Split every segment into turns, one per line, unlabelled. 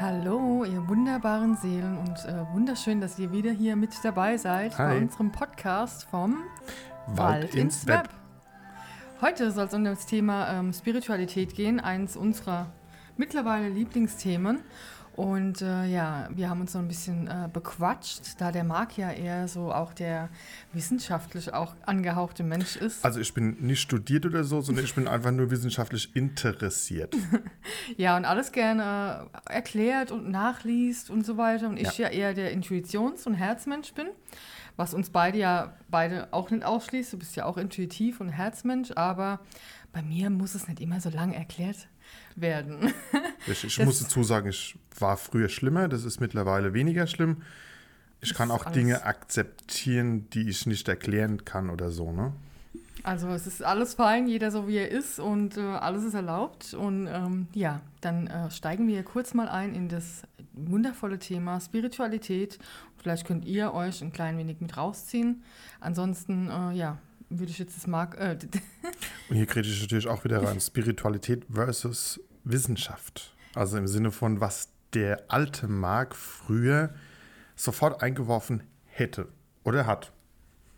Hallo, ihr wunderbaren Seelen und äh, wunderschön, dass ihr wieder hier mit dabei seid
Hi.
bei unserem Podcast vom
Wald ins Web.
Heute soll es um das Thema ähm, Spiritualität gehen, eins unserer mittlerweile Lieblingsthemen. Und äh, ja, wir haben uns so ein bisschen äh, bequatscht, da der Marc ja eher so auch der wissenschaftlich auch angehauchte Mensch ist.
Also ich bin nicht studiert oder so, sondern ich bin einfach nur wissenschaftlich interessiert.
Ja, und alles gerne äh, erklärt und nachliest und so weiter. Und ich ja, eher der Intuitions- und Herzmensch bin, was uns beide ja beide auch nicht ausschließt. Du bist ja auch intuitiv und Herzmensch, aber bei mir muss es nicht immer so lang erklärt werden.
Ich, ich muss dazu sagen, ich war früher schlimmer, das ist mittlerweile weniger schlimm. Ich kann auch Dinge akzeptieren, die ich nicht erklären kann oder so, ne?
Also es ist alles fein, jeder so wie er ist und äh, alles ist erlaubt. Und ähm, ja, dann äh, steigen wir kurz mal ein in das wundervolle Thema Spiritualität. Vielleicht könnt ihr euch ein klein wenig mit rausziehen. Ansonsten, äh, ja, würde ich jetzt das Mark... Äh,
Und hier kriege ich natürlich auch wieder rein, Spiritualität versus Wissenschaft. Also im Sinne von, was der alte Mark früher sofort eingeworfen hätte oder hat.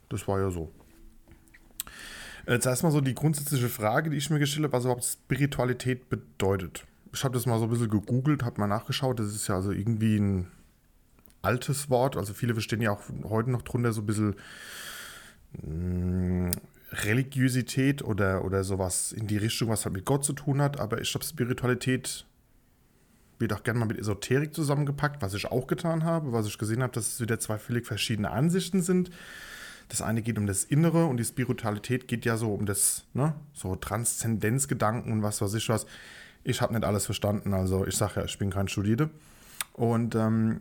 Das war ja so. Jetzt erstmal so die grundsätzliche Frage, die ich mir gestellt habe, was überhaupt Spiritualität bedeutet. Ich habe das mal so ein bisschen gegoogelt, habe mal nachgeschaut. Das ist ja also irgendwie ein altes Wort. Also viele verstehen ja auch heute noch drunter so ein bisschen mh, Religiosität oder, oder sowas in die Richtung, was halt mit Gott zu tun hat. Aber ich glaube, Spiritualität wird auch gerne mal mit Esoterik zusammengepackt, was ich auch getan habe, was ich gesehen habe, dass es wieder zwei völlig verschiedene Ansichten sind. Das eine geht um das Innere und die Spiritualität geht ja so um das, ne, so Transzendenzgedanken und was weiß ich was. Ich habe nicht alles verstanden, also ich sage ja, ich bin kein Studierter. Und ähm,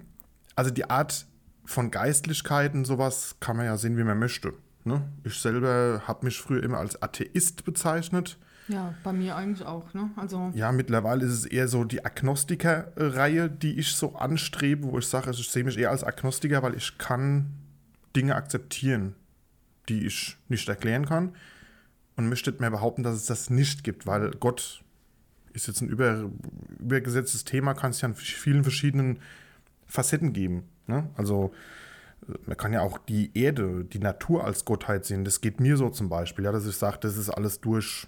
also die Art von Geistlichkeit und sowas kann man ja sehen, wie man möchte. Ne? Ich selber habe mich früher immer als Atheist bezeichnet.
ja, bei mir eigentlich auch, ne? Also...
Ja, mittlerweile ist es eher so die Agnostiker-Reihe, die ich so anstrebe, wo ich sage, also ich sehe mich eher als Agnostiker, weil ich kann Dinge akzeptieren, die ich nicht erklären kann und möchte mehr behaupten, dass es das nicht gibt, weil Gott ist jetzt ein über, übergesetztes Thema, kann es ja in vielen verschiedenen Facetten geben. Ne? Also äh, man kann ja auch die Erde, die Natur als Gottheit sehen. Das geht mir so zum Beispiel, ja, dass ich sage, das ist alles durch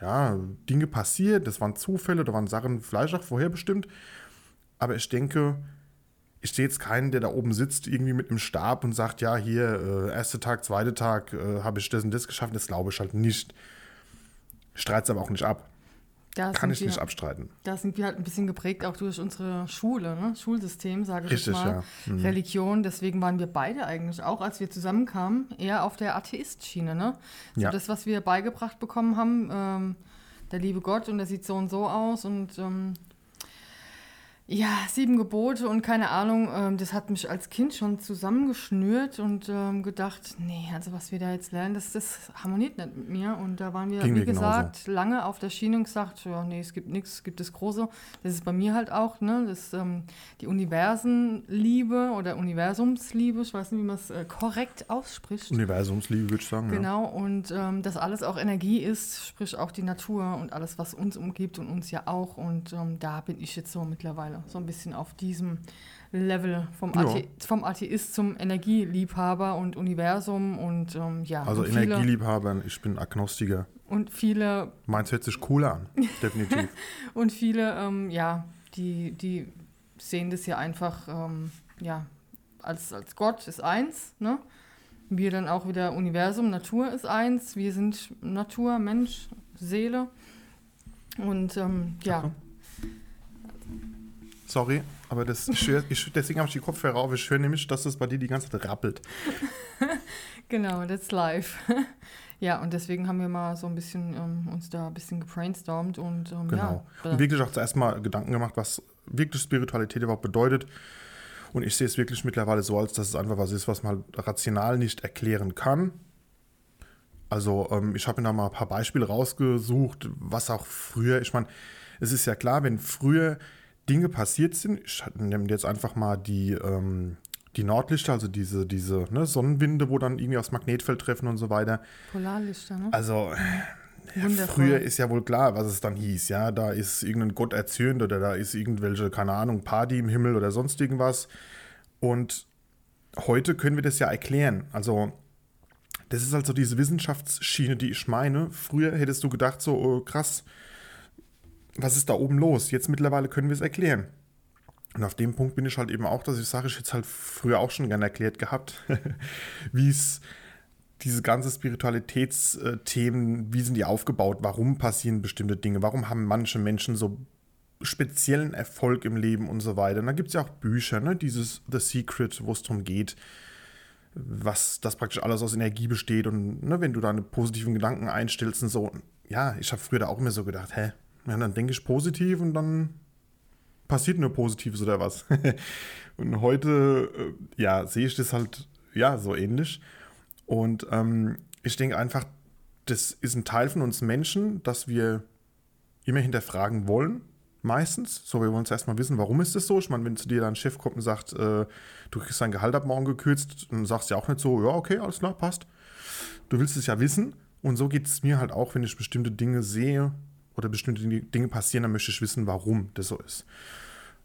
ja, Dinge passiert, das waren Zufälle, da waren Sachen vielleicht auch vorherbestimmt. Aber ich denke, ich sehe jetzt keinen, der da oben sitzt, irgendwie mit einem Stab und sagt, ja, hier, äh, erster Tag, zweiter Tag, äh, habe ich das und das geschafft. Das glaube ich halt nicht. Streite es aber auch nicht ab.
Da
Kann ich
wir,
nicht abstreiten.
Da sind wir halt ein bisschen geprägt auch durch unsere Schule, ne? Schulsystem, sage ich
Richtig,
mal.
ja. Mhm.
Religion, deswegen waren wir beide eigentlich auch, als wir zusammenkamen, eher auf der Atheist-Schiene. Ne? So
Ja.
das, was wir beigebracht bekommen haben, ähm, der liebe Gott und der sieht so und so aus und ähm, ja, sieben Gebote und keine Ahnung, ähm, das hat mich als Kind schon zusammengeschnürt und ähm, gedacht, nee, also was wir da jetzt lernen, das, das harmoniert nicht mit mir. Und da waren wir,
Ging
wie
mir genauso.
gesagt, lange auf der Schiene und gesagt, ja, nee, es gibt nichts, es gibt das Große. Das ist bei mir halt auch, ne, das, ähm, die Universenliebe oder Universumsliebe, ich weiß nicht, wie man es äh, korrekt ausspricht.
Universumsliebe, würde ich sagen. Ja.
Genau, und ähm, dass alles auch Energie ist, sprich auch die Natur und alles, was uns umgibt und uns ja auch. Und ähm, da bin ich jetzt so mittlerweile so ein bisschen auf diesem Level vom,
Ja.
Athe vom Atheist zum Energieliebhaber und Universum und ähm, ja.
Also
und
Energieliebhaber, ich bin Agnostiker.
und viele
Meins hört sich cooler an, definitiv.
und viele, ähm, ja, die, die sehen das ja einfach, ähm, ja, als, als Gott ist eins, ne? Wir dann auch wieder Universum, Natur ist eins, wir sind Natur, Mensch, Seele. Und ähm, ja,
so. Sorry, aber das, ich ich, deswegen habe ich die Kopfhörer auf. Ich höre nämlich, dass das bei dir die ganze Zeit rappelt.
genau, that's live. ja, und deswegen haben wir mal so ein bisschen ähm, uns da ein bisschen gebrainstormt und ähm,
Genau.
ja.
Und wirklich auch zuerst mal Gedanken gemacht, was wirklich Spiritualität überhaupt bedeutet. Und ich sehe es wirklich mittlerweile so, als dass es einfach was ist, was man rational nicht erklären kann, Also ähm, ich habe mir da mal ein paar Beispiele rausgesucht, was auch früher, ich meine, es ist ja klar, wenn früher Dinge passiert sind, ich nehme jetzt einfach mal die, ähm, die Nordlichter, also diese, diese ne, Sonnenwinde, wo dann irgendwie aufs Magnetfeld treffen und so weiter.
Polarlichter, ne?
Also ja, früher ist ja wohl klar, was es dann hieß. Ja, da ist irgendein Gott erzürnt oder da ist irgendwelche, keine Ahnung, Party im Himmel oder sonst irgendwas. Und heute können wir das ja erklären. Also das ist also diese Wissenschaftsschiene, die ich meine. Früher hättest du gedacht, so oh, krass, was ist da oben los? Jetzt mittlerweile können wir es erklären. Und auf dem Punkt bin ich halt eben auch, dass ich sage, ich hätte es halt früher auch schon gerne erklärt gehabt, wie es diese ganze Spiritualitätsthemen, wie sind die aufgebaut, warum passieren bestimmte Dinge, warum haben manche Menschen so speziellen Erfolg im Leben und so weiter. Und da gibt es ja auch Bücher, ne? dieses The Secret, wo es darum geht, was das praktisch alles aus Energie besteht und ne, wenn du deine positiven Gedanken einstellst und so. Ja, ich habe früher da auch immer so gedacht, hä, ja, dann denke ich positiv und dann passiert nur Positives oder was. und heute, äh, ja, sehe ich das halt, ja, so ähnlich. Und ähm, ich denke einfach, das ist ein Teil von uns Menschen, dass wir immer hinterfragen wollen meistens. So, wir wollen es erstmal wissen, warum ist das so? Ich meine, wenn zu dir dein Chef kommt und sagt, äh, du kriegst dein Gehalt ab morgen gekürzt, dann sagst du ja auch nicht so, ja, okay, alles klar, passt. Du willst es ja wissen. Und so geht es mir halt auch, wenn ich bestimmte Dinge sehe oder bestimmte Dinge passieren, dann möchte ich wissen, warum das so ist.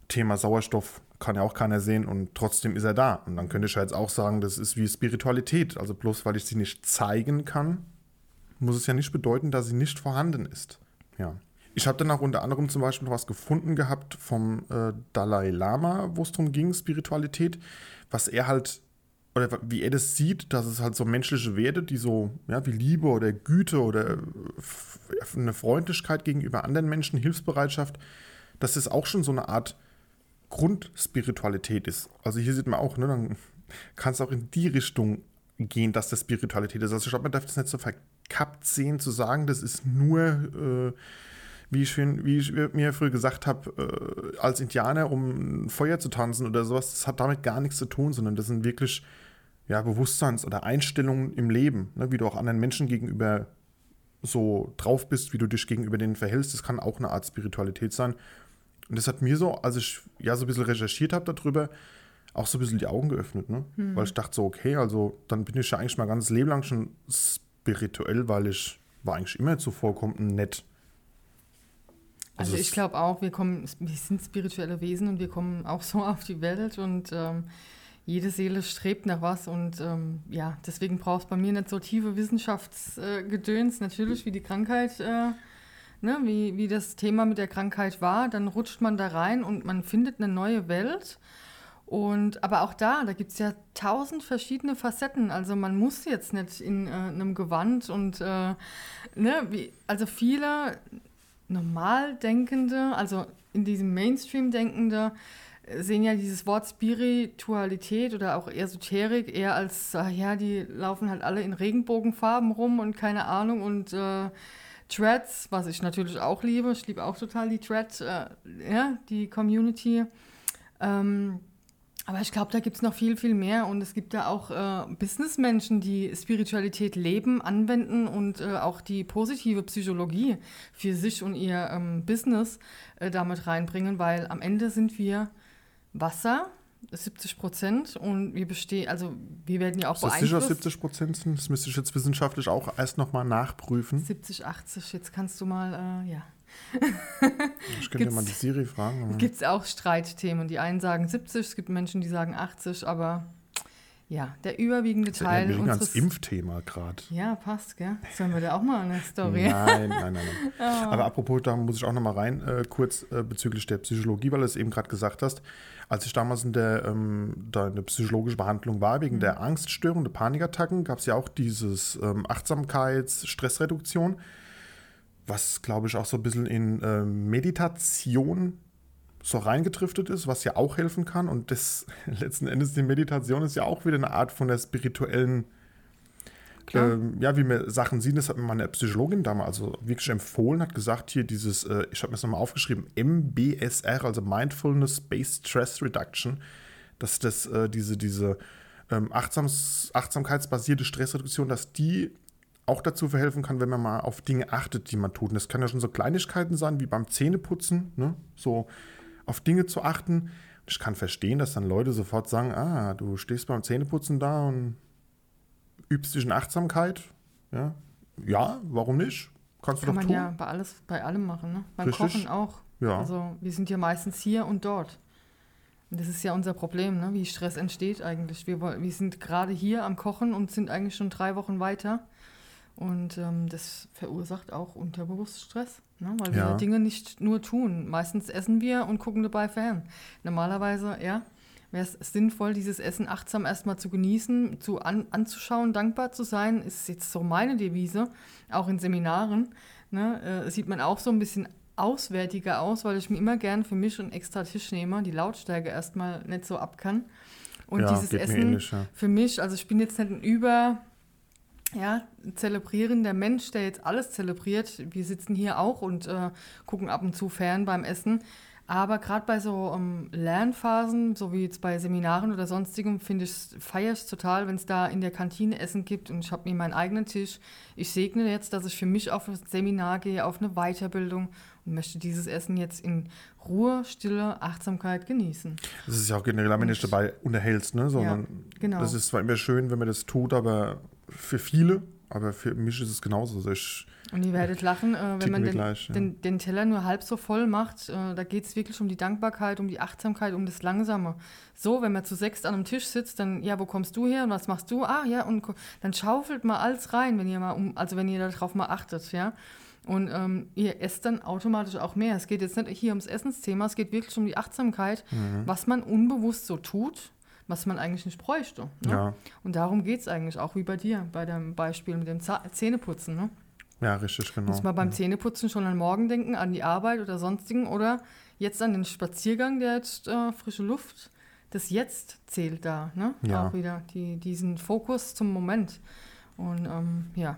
Thema Sauerstoff kann ja auch keiner sehen und trotzdem ist er da. Und dann könnte ich jetzt auch sagen, das ist wie Spiritualität. Also bloß weil ich sie nicht zeigen kann, muss es ja nicht bedeuten, dass sie nicht vorhanden ist. Ja. Ich habe dann auch unter anderem zum Beispiel noch was gefunden gehabt vom äh, Dalai Lama, wo es darum ging, Spiritualität, was er halt, oder wie er das sieht, dass es halt so menschliche Werte, die so, ja, wie Liebe oder Güte oder eine Freundlichkeit gegenüber anderen Menschen, Hilfsbereitschaft, dass das auch schon so eine Art Grundspiritualität ist. Also hier sieht man auch, ne, dann kann es auch in die Richtung gehen, dass das Spiritualität ist. Also ich glaube, man darf das nicht so verkappt sehen, zu sagen, das ist nur äh, wie ich, wie ich mir früher gesagt habe, äh, als Indianer, um Feuer zu tanzen oder sowas, das hat damit gar nichts zu tun, sondern das sind wirklich ja, Bewusstseins- oder Einstellungen im Leben, ne, wie du auch anderen Menschen gegenüber so drauf bist, wie du dich gegenüber denen verhältst. Das kann auch eine Art Spiritualität sein. Und das hat mir so, als ich ja so ein bisschen recherchiert habe darüber, auch so ein bisschen die Augen geöffnet, ne? Hm. Weil ich dachte so, okay, also dann bin ich ja eigentlich mein ganzes Leben lang schon spirituell, weil ich war eigentlich immer zuvorkommend nett.
Also, also ich glaube auch, wir kommen, wir sind spirituelle Wesen und wir kommen auch so auf die Welt und ähm, jede Seele strebt nach was und ähm, ja, deswegen braucht es bei mir nicht so tiefe Wissenschaftsgedöns, äh, natürlich wie die Krankheit, äh, ne, wie, wie das Thema mit der Krankheit war, dann rutscht man da rein und man findet eine neue Welt. Und aber auch da, da gibt es ja tausend verschiedene Facetten. Also man muss jetzt nicht in äh, einem Gewand und äh, ne, wie, also viele normal denkende, also in diesem Mainstream denkende, sehen ja dieses Wort Spiritualität oder auch Esoterik eher als, äh, ja, die laufen halt alle in Regenbogenfarben rum und keine Ahnung und äh, Threads, was ich natürlich auch liebe, ich liebe auch total die Thread, äh, ja, die Community. Ähm, aber ich glaube, da gibt es noch viel, viel mehr. Und es gibt da auch äh, Businessmenschen, die Spiritualität leben, anwenden und äh, auch die positive Psychologie für sich und ihr ähm, Business äh, damit reinbringen, weil am Ende sind wir Wasser, 70 Prozent und wir bestehen, also wir werden ja auch
das sicher 70 Prozent sind? Das müsste ich jetzt wissenschaftlich auch erst nochmal nachprüfen.
70, 80, jetzt kannst du mal, äh, ja.
Ich könnte ja mal die Siri fragen.
Gibt es auch Streitthemen. Die einen sagen 70, es gibt Menschen, die sagen 80, aber ja, der überwiegende das Teil.
Wir unseres... ans Impfthema gerade.
Ja, passt, gell? Sollen wir da auch mal eine Story?
Nein, nein, nein. nein. Oh. Aber apropos, da muss ich auch noch mal rein, äh, kurz äh, bezüglich der Psychologie, weil du es eben gerade gesagt hast. Als ich damals in der, ähm, da eine psychologische Behandlung war, wegen mhm. der Angststörung, der Panikattacken, gab es ja auch dieses ähm, Achtsamkeits-, Stressreduktion was glaube ich auch so ein bisschen in äh, Meditation so reingetriftet ist, was ja auch helfen kann. Und das letzten Endes, die Meditation ist ja auch wieder eine Art von der spirituellen, ähm, ja, wie wir Sachen sehen. Das hat mir meine Psychologin damals also wirklich empfohlen, hat gesagt, hier dieses, äh, ich habe mir das nochmal aufgeschrieben, MBSR, also Mindfulness Based Stress Reduction, dass das, äh, diese, diese ähm, Achtsams, achtsamkeitsbasierte Stressreduktion, dass die auch dazu verhelfen kann, wenn man mal auf Dinge achtet, die man tut. Und das kann ja schon so Kleinigkeiten sein, wie beim Zähneputzen, ne? so auf Dinge zu achten. Ich kann verstehen, dass dann Leute sofort sagen, ah, du stehst beim Zähneputzen da und übst dich in Achtsamkeit. Ja, ja warum nicht? Kannst
Kann
du doch
man
tun.
ja bei, alles, bei allem machen, ne? Beim
Richtig.
Kochen auch.
Ja.
Also wir sind ja meistens hier und dort. Und das ist ja unser Problem, ne? wie Stress entsteht eigentlich. Wir, wir sind gerade hier am Kochen und sind eigentlich schon drei Wochen weiter. Und ähm, das verursacht auch unterbewusst Stress, ne? weil wir
Ja.
Dinge nicht nur tun. Meistens essen wir und gucken dabei fern. Normalerweise, ja, wäre es sinnvoll, dieses Essen achtsam erstmal zu genießen, zu an, anzuschauen, dankbar zu sein, ist jetzt so meine Devise, auch in Seminaren. Ne? Äh, sieht man auch so ein bisschen auswärtiger aus, weil ich mir immer gern für mich einen extra Tisch nehme, die Lautstärke erstmal nicht so ab kann. Und
Ja,
dieses Essen
ähnlich, ja.
für mich, also ich bin jetzt nicht ein über ja, zelebrierender Mensch, der jetzt alles zelebriert. Wir sitzen hier auch und äh, gucken ab und zu fern beim Essen. Aber gerade bei so ähm, Lernphasen, so wie jetzt bei Seminaren oder sonstigem, finde ich feiere ich total, wenn es da in der Kantine Essen gibt und ich habe mir meinen eigenen Tisch. Ich segne jetzt, dass ich für mich auf ein Seminar gehe, auf eine Weiterbildung und möchte dieses Essen jetzt in Ruhe, Stille, Achtsamkeit genießen.
Das ist ja auch generell, wenn du dich dabei unterhältst, ne? Sondern
genau.
das ist zwar immer schön, wenn man das tut, aber für viele, aber für mich ist es genauso. Also ich,
Und ihr werdet lachen, äh, wenn man den,
gleich, ja.
den, den Teller nur halb so voll macht. Äh, da geht es wirklich um die Dankbarkeit, um die Achtsamkeit, um das Langsame. So, wenn man zu sechst an einem Tisch sitzt, dann, ja, wo kommst du her und was machst du? Ah, ja, und dann schaufelt mal alles rein, wenn ihr mal um, also wenn ihr darauf mal achtet, ja. Und ähm, ihr esst dann automatisch auch mehr. Es geht jetzt nicht hier ums Essensthema, es geht wirklich um die Achtsamkeit,
Mhm.
was man unbewusst so tut, was man eigentlich nicht bräuchte. Ne?
ja,
Und darum geht es eigentlich auch wie bei dir, bei deinem Beispiel mit dem Zähneputzen. Ne?
ja, richtig, genau.
Muss man beim Zähneputzen schon an morgen denken, an die Arbeit oder sonstigen oder jetzt an den Spaziergang, der jetzt äh, frische Luft. Das Jetzt zählt da, ne?
Ja.
Auch wieder die, diesen Fokus zum Moment. Und ähm, ja,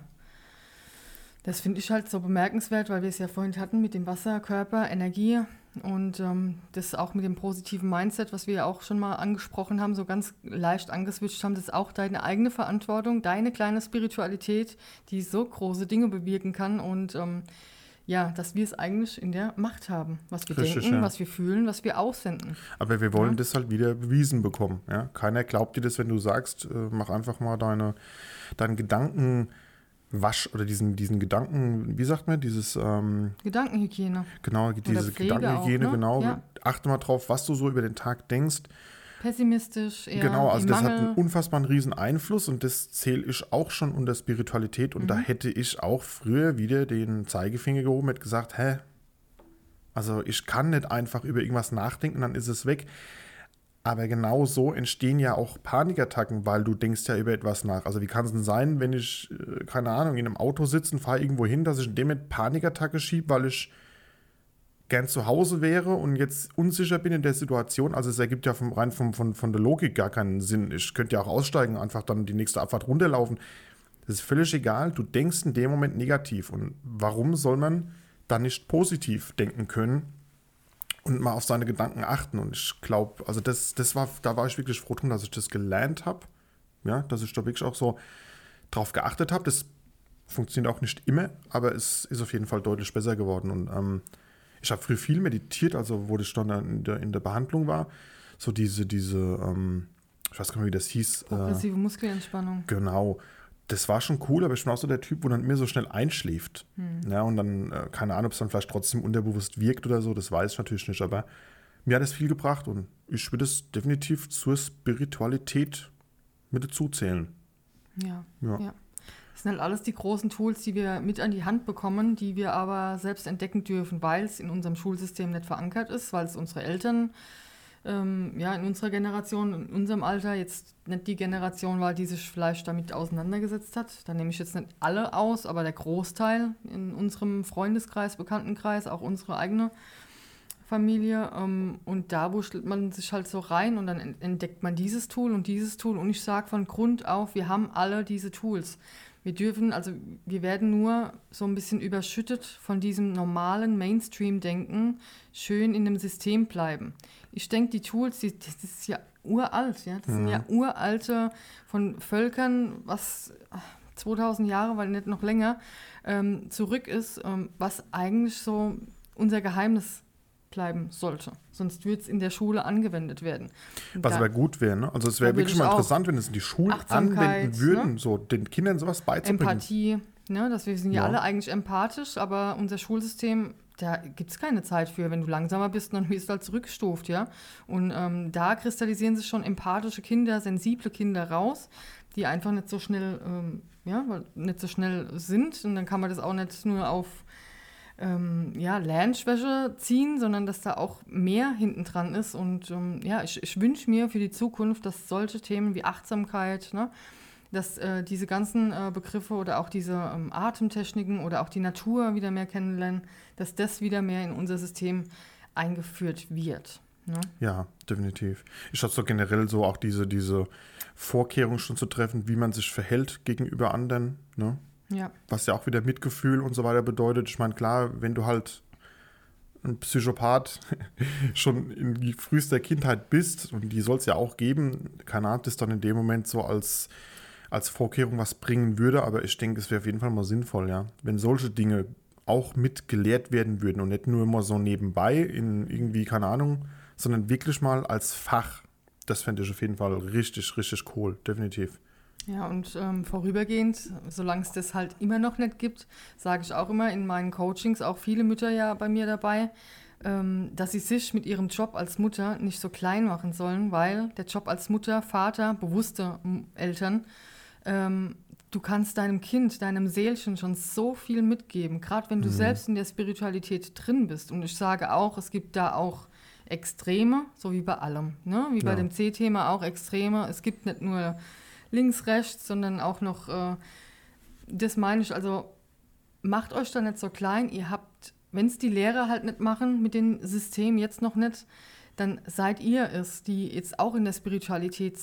das finde ich halt so bemerkenswert, weil wir es ja vorhin hatten mit dem Wasser, Körper, Energie und ähm, das auch mit dem positiven Mindset, was wir ja auch schon mal angesprochen haben, so ganz leicht angeswitcht haben, das ist auch deine eigene Verantwortung, deine kleine Spiritualität, die so große Dinge bewirken kann und ähm, ja, dass wir es eigentlich in der Macht haben, was wir
Richtig,
denken,
ja.
was wir fühlen, was wir aussenden.
Aber wir wollen
Ja.
das halt wieder bewiesen bekommen. Ja? Keiner glaubt dir das, wenn du sagst, äh, mach einfach mal deine, deinen Gedankenwasch oder diesen, diesen Gedanken, wie sagt man, dieses, ähm,
Gedankenhygiene,
genau, diese Gedankenhygiene,
auch, ne?
genau.
Ja.
Achte mal drauf, was du so über den Tag denkst.
pessimistisch, eher
genau, also das hat
Mangel.
einen unfassbaren riesen Einfluss und das zähle ich auch schon unter Spiritualität und da
Mhm.
hätte ich auch früher wieder den Zeigefinger gehoben und gesagt, hä, also ich kann nicht einfach über irgendwas nachdenken, dann ist es weg. Aber genau so entstehen ja auch Panikattacken, weil du denkst ja über etwas nach. Also wie kann es denn sein, wenn ich, äh, keine Ahnung, in einem Auto sitze und fahre irgendwo hin, dass ich in dem Moment Panikattacke schiebe, weil ich gern zu Hause wäre und jetzt unsicher bin in der Situation. Also es ergibt ja vom, rein vom, von, von der Logik gar keinen Sinn. Ich könnte ja auch aussteigen, einfach dann die nächste Abfahrt runterlaufen. Das ist völlig egal. Du denkst in dem Moment negativ. Und warum soll man dann nicht positiv denken können und mal auf seine Gedanken achten? Und ich glaube, also das, das war, da war ich wirklich froh drum, dass ich das gelernt habe. Ja, dass ich da wirklich auch so drauf geachtet habe. Das funktioniert auch nicht immer, aber es ist auf jeden Fall deutlich besser geworden. Und ähm, ich habe früher viel meditiert, also wo ich dann in der, in der Behandlung war. So diese, diese, ähm, ich weiß gar nicht mehr, wie das hieß. Äh,
Progressive Muskelentspannung.
Genau. Das war schon cool, aber ich bin auch so der Typ, wo dann mir so schnell einschläft. Ja, und dann, äh, keine Ahnung, ob es dann vielleicht trotzdem unterbewusst wirkt oder so, das weiß ich natürlich nicht, aber mir hat es viel gebracht und ich würde es definitiv zur Spiritualität mit dazu zählen.
Ja,
Ja.
ja. Das sind halt alles die großen Tools, die wir mit an die Hand bekommen, die wir aber selbst entdecken dürfen, weil es in unserem Schulsystem nicht verankert ist, weil es unsere Eltern ähm, ja, in unserer Generation, in unserem Alter jetzt nicht die Generation war, die sich vielleicht damit auseinandergesetzt hat. Da nehme ich jetzt nicht alle aus, aber der Großteil in unserem Freundeskreis, Bekanntenkreis, auch unsere eigene Familie. Ähm, und da wurschtelt man sich halt so rein und dann en- entdeckt man dieses Tool und dieses Tool. Und ich sage von Grund auf, wir haben alle diese Tools. Wir dürfen, also wir werden nur so ein bisschen überschüttet von diesem normalen Mainstream-Denken, schön in dem System bleiben. Ich denke, die Tools, die, das ist ja uralt, ja. Das sind ja uralte von Völkern, was 2000 Jahre, weil nicht noch länger, ähm, zurück ist, ähm, was eigentlich so unser Geheimnis bleiben sollte. Sonst würde es in der Schule angewendet werden. Und
Was
da-
aber gut wäre, ne? Also es wäre wirklich
ich
mal interessant, wenn es in die Schulen
Achtsamkeit,
anwenden würden,
ne?
so den Kindern sowas beizubringen.
Empathie, ne? dass wir sind ja,
Ja.
alle eigentlich empathisch, aber unser Schulsystem, da gibt es keine Zeit für. Wenn du langsamer bist, dann wirst du halt zurückgestuft, ja. Und ähm, da kristallisieren sich schon empathische Kinder, sensible Kinder raus, die einfach nicht so schnell, ähm, ja, nicht so schnell sind. Und dann kann man das auch nicht nur auf ähm, ja, Lernschwäche ziehen, sondern dass da auch mehr hinten dran ist. Und ähm, ja, ich, ich wünsche mir für die Zukunft, dass solche Themen wie Achtsamkeit, ne, dass äh, diese ganzen äh, Begriffe oder auch diese ähm, Atemtechniken oder auch die Natur wieder mehr kennenlernen, dass das wieder mehr in unser System eingeführt wird. Ne?
Ja, definitiv. Ich hatte so generell so auch diese, diese Vorkehrungen schon zu treffen, wie man sich verhält gegenüber anderen, ne?
Ja,
Was ja auch wieder Mitgefühl und so weiter bedeutet. Ich meine, klar, wenn du halt ein Psychopath schon in frühester Kindheit bist, und die soll es ja auch geben, keine Ahnung, das dann in dem Moment so als, als Vorkehrung was bringen würde, aber ich denke, es wäre auf jeden Fall mal sinnvoll, ja. Wenn solche Dinge auch mit gelehrt werden würden und nicht nur immer so nebenbei in irgendwie, keine Ahnung, sondern wirklich mal als Fach. Das fände ich auf jeden Fall richtig, richtig cool, definitiv.
Ja, und ähm, vorübergehend, solange es das halt immer noch nicht gibt, sage ich auch immer in meinen Coachings, auch viele Mütter ja bei mir dabei, ähm, dass sie sich mit ihrem Job als Mutter nicht so klein machen sollen, weil der Job als Mutter, Vater, bewusste Eltern, ähm, du kannst deinem Kind, deinem Seelchen schon so viel mitgeben, gerade wenn du selbst in der Spiritualität drin bist. Und ich sage auch, es gibt da auch Extreme, so wie bei allem. Ne? Wie bei
Ja.
dem C-Thema auch Extreme. Es gibt nicht nur links, rechts, sondern auch noch, äh, das meine ich, also macht euch da nicht so klein. Ihr habt, wenn es die Lehrer halt nicht machen mit dem System jetzt noch nicht, dann seid ihr es, die jetzt auch in der Spiritualität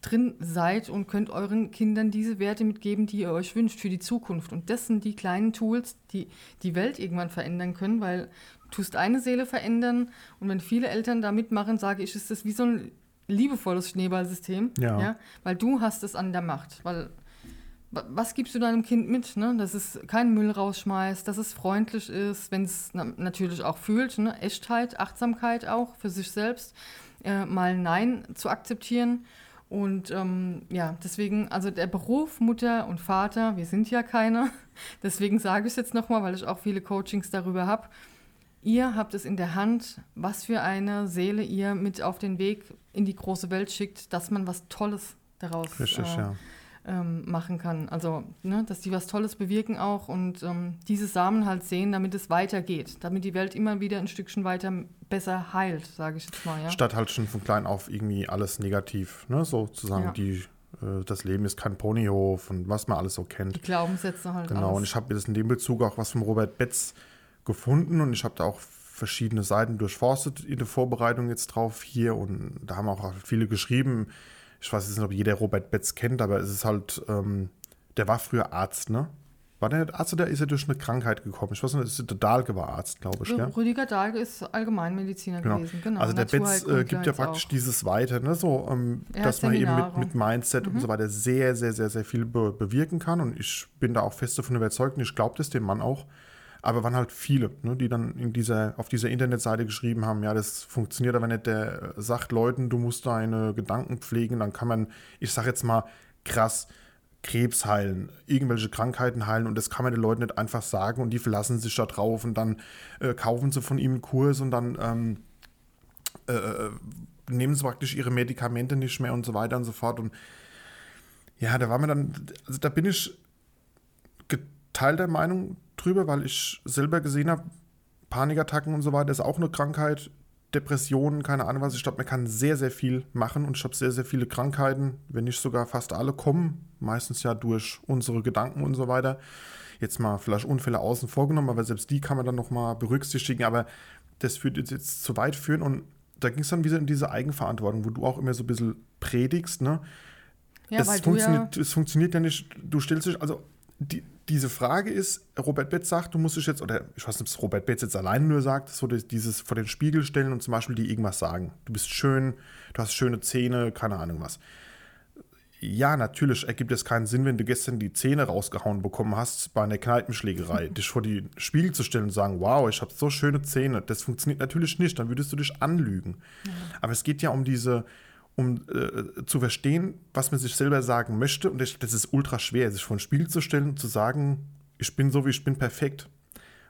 drin seid und könnt euren Kindern diese Werte mitgeben, die ihr euch wünscht für die Zukunft. Und das sind die kleinen Tools, die die Welt irgendwann verändern können, weil tust eine Seele verändern und wenn viele Eltern da mitmachen, sage ich, ist das wie so ein liebevolles Schneeballsystem,
Ja.
weil du hast es an der Macht, weil wa- was gibst du deinem Kind mit, ne? dass es keinen Müll rausschmeißt, dass es freundlich ist, wenn es na natürlich auch fühlt, ne? Echtheit, Achtsamkeit auch für sich selbst, äh, mal Nein zu akzeptieren. Und ähm, ja, deswegen, also der Beruf Mutter und Vater, wir sind ja keine, deswegen sage ich es jetzt nochmal, weil ich auch viele Coachings darüber habe. Ihr habt es in der Hand, was für eine Seele ihr mit auf den Weg in die große Welt schickt, dass man was Tolles daraus
Richtig,
äh,
ja.
ähm, machen kann. Also, ne, dass die was Tolles bewirken auch und ähm, diese Samen halt sehen, damit es weitergeht, damit die Welt immer wieder ein Stückchen weiter besser heilt, sage ich jetzt mal. Ja?
Statt halt schon von klein auf irgendwie alles negativ, ne? So zu sagen,
Ja.
die, äh, das Leben ist kein Ponyhof und was man alles so kennt.
Die Glaubenssätze halt.
Genau, und
alles.
ich habe jetzt in dem Bezug auch was vom Robert Betz gefunden und ich habe da auch verschiedene Seiten durchforstet in der Vorbereitung jetzt drauf hier und da haben auch viele geschrieben. Ich weiß jetzt nicht, ob jeder Robert Betz kennt, aber es ist halt, ähm, der war früher Arzt, ne? War der nicht Arzt oder ist er durch eine Krankheit gekommen? Ich weiß nicht, ist der Dahlke war Arzt, glaube ich, ja?
Rüdiger Dahlke ist Allgemeinmediziner
Genau.
gewesen. Genau.
also der Betz äh, gibt ja praktisch
auch.
dieses weiter, ne? so, ähm, dass man eben mit,
Seminare. Mhm.
mit Mindset und so weiter sehr, sehr, sehr, sehr viel be bewirken kann. Und ich bin da auch fest davon überzeugt und ich glaube das dem Mann auch. Aber waren halt viele, ne, die dann in dieser, auf dieser Internetseite geschrieben haben, ja, das funktioniert aber nicht. Der äh, sagt Leuten, du musst deine Gedanken pflegen, dann kann man, ich sag jetzt mal krass, Krebs heilen, irgendwelche Krankheiten heilen und das kann man den Leuten nicht einfach sagen und die verlassen sich da drauf und dann äh, kaufen sie von ihm einen Kurs und dann ähm, äh, nehmen sie praktisch ihre Medikamente nicht mehr und so weiter und so fort. Und ja, da war mir dann, also da bin ich geteilter Meinung drüber, weil ich selber gesehen habe, Panikattacken und so weiter ist auch eine Krankheit. Depressionen, keine Ahnung was. Ich glaube, man kann sehr, sehr viel machen und ich habe sehr, sehr viele Krankheiten, wenn nicht sogar fast alle kommen, meistens ja durch unsere Gedanken und so weiter. Jetzt mal vielleicht Unfälle außen vorgenommen, aber selbst die kann man dann nochmal berücksichtigen. Aber das würde jetzt, jetzt zu weit führen und da ging es dann wieder in diese Eigenverantwortung, wo du auch immer so ein bisschen predigst, ne?
Ja,
es,
du ja,
funktioniert, es funktioniert ja nicht, du stellst dich, also die, diese Frage ist, Robert Betz sagt, du musst dich jetzt, oder ich weiß nicht, ob es Robert Betz jetzt allein nur sagt, so dieses vor den Spiegel stellen und zum Beispiel die irgendwas sagen. Du bist schön, du hast schöne Zähne, keine Ahnung was. ja, natürlich ergibt es keinen Sinn, wenn du gestern die Zähne rausgehauen bekommen hast bei einer Kneipenschlägerei, dich vor die Spiegel zu stellen und sagen, wow, ich habe so schöne Zähne. Das funktioniert natürlich nicht, dann würdest du dich anlügen. Ja. Aber es geht ja um diese, um äh, zu verstehen, was man sich selber sagen möchte. Und das, das ist ultra schwer, sich vor den Spiegel zu stellen und zu sagen, ich bin so, wie ich bin, perfekt.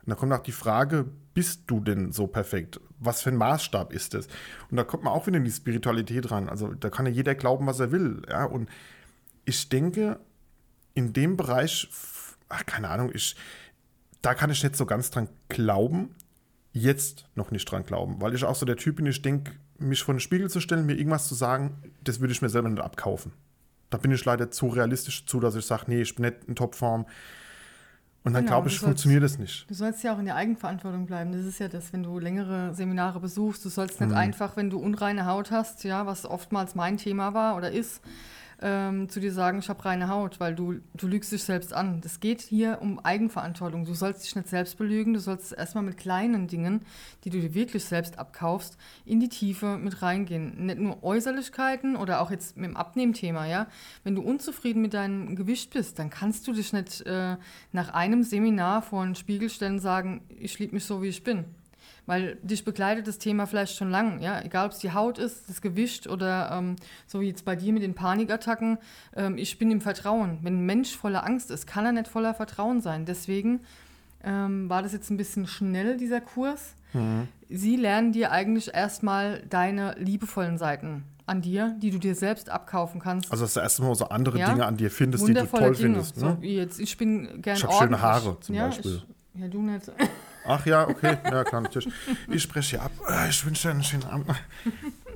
Und dann kommt auch die Frage, bist du denn so perfekt? Was für ein Maßstab ist das? Und da kommt man auch wieder in die Spiritualität ran. Also da kann ja jeder glauben, was er will. Ja? Und ich denke, in dem Bereich, ach, keine Ahnung, ich, da kann ich nicht so ganz dran glauben. Jetzt noch nicht dran glauben, weil ich auch so der Typ bin, ich denke, mich vor den Spiegel zu stellen, mir irgendwas zu sagen, das würde ich mir selber nicht abkaufen. Da bin ich leider zu realistisch zu, dass ich sage, nee, ich bin nicht in Topform. Und dann genau, glaube ich, funktioniert das nicht.
Du sollst ja auch in der Eigenverantwortung bleiben. Das ist ja das, wenn du längere Seminare besuchst. Du sollst nicht mhm. einfach, wenn du unreine Haut hast, ja, was oftmals mein Thema war oder ist, ähm, zu dir sagen, ich habe reine Haut, weil du, du lügst dich selbst an. Das geht hier um Eigenverantwortung. Du sollst dich nicht selbst belügen, du sollst erstmal mit kleinen Dingen, die du dir wirklich selbst abkaufst, in die Tiefe mit reingehen. Nicht nur Äußerlichkeiten oder auch jetzt mit dem Abnehmthema, ja. Wenn du unzufrieden mit deinem Gewicht bist, dann kannst du dich nicht äh, nach einem Seminar vor einen Spiegel stellen und sagen, ich liebe mich so, wie ich bin. Weil dich begleitet das Thema vielleicht schon lange, ja, egal ob es die Haut ist, das Gewicht oder ähm, so wie jetzt bei dir mit den Panikattacken. Ähm, ich bin im Vertrauen. Wenn ein Mensch voller Angst ist, kann er nicht voller Vertrauen sein. Deswegen ähm, war das jetzt ein bisschen schnell, dieser Kurs. Mhm. Sie lernen dir eigentlich erstmal deine liebevollen Seiten an dir, die du dir selbst abkaufen kannst.
Also dass du erstmal so andere ja? Dinge an dir findest, die du toll Dinge. findest.
Ne? So jetzt, ich bin gern
Ich habe schöne Haare zum ja, Beispiel.
Ich, ja, du nicht.
Ach ja, okay, ja klar, natürlich. Ich spreche hier ab. Äh, ich wünsche dir einen schönen Abend.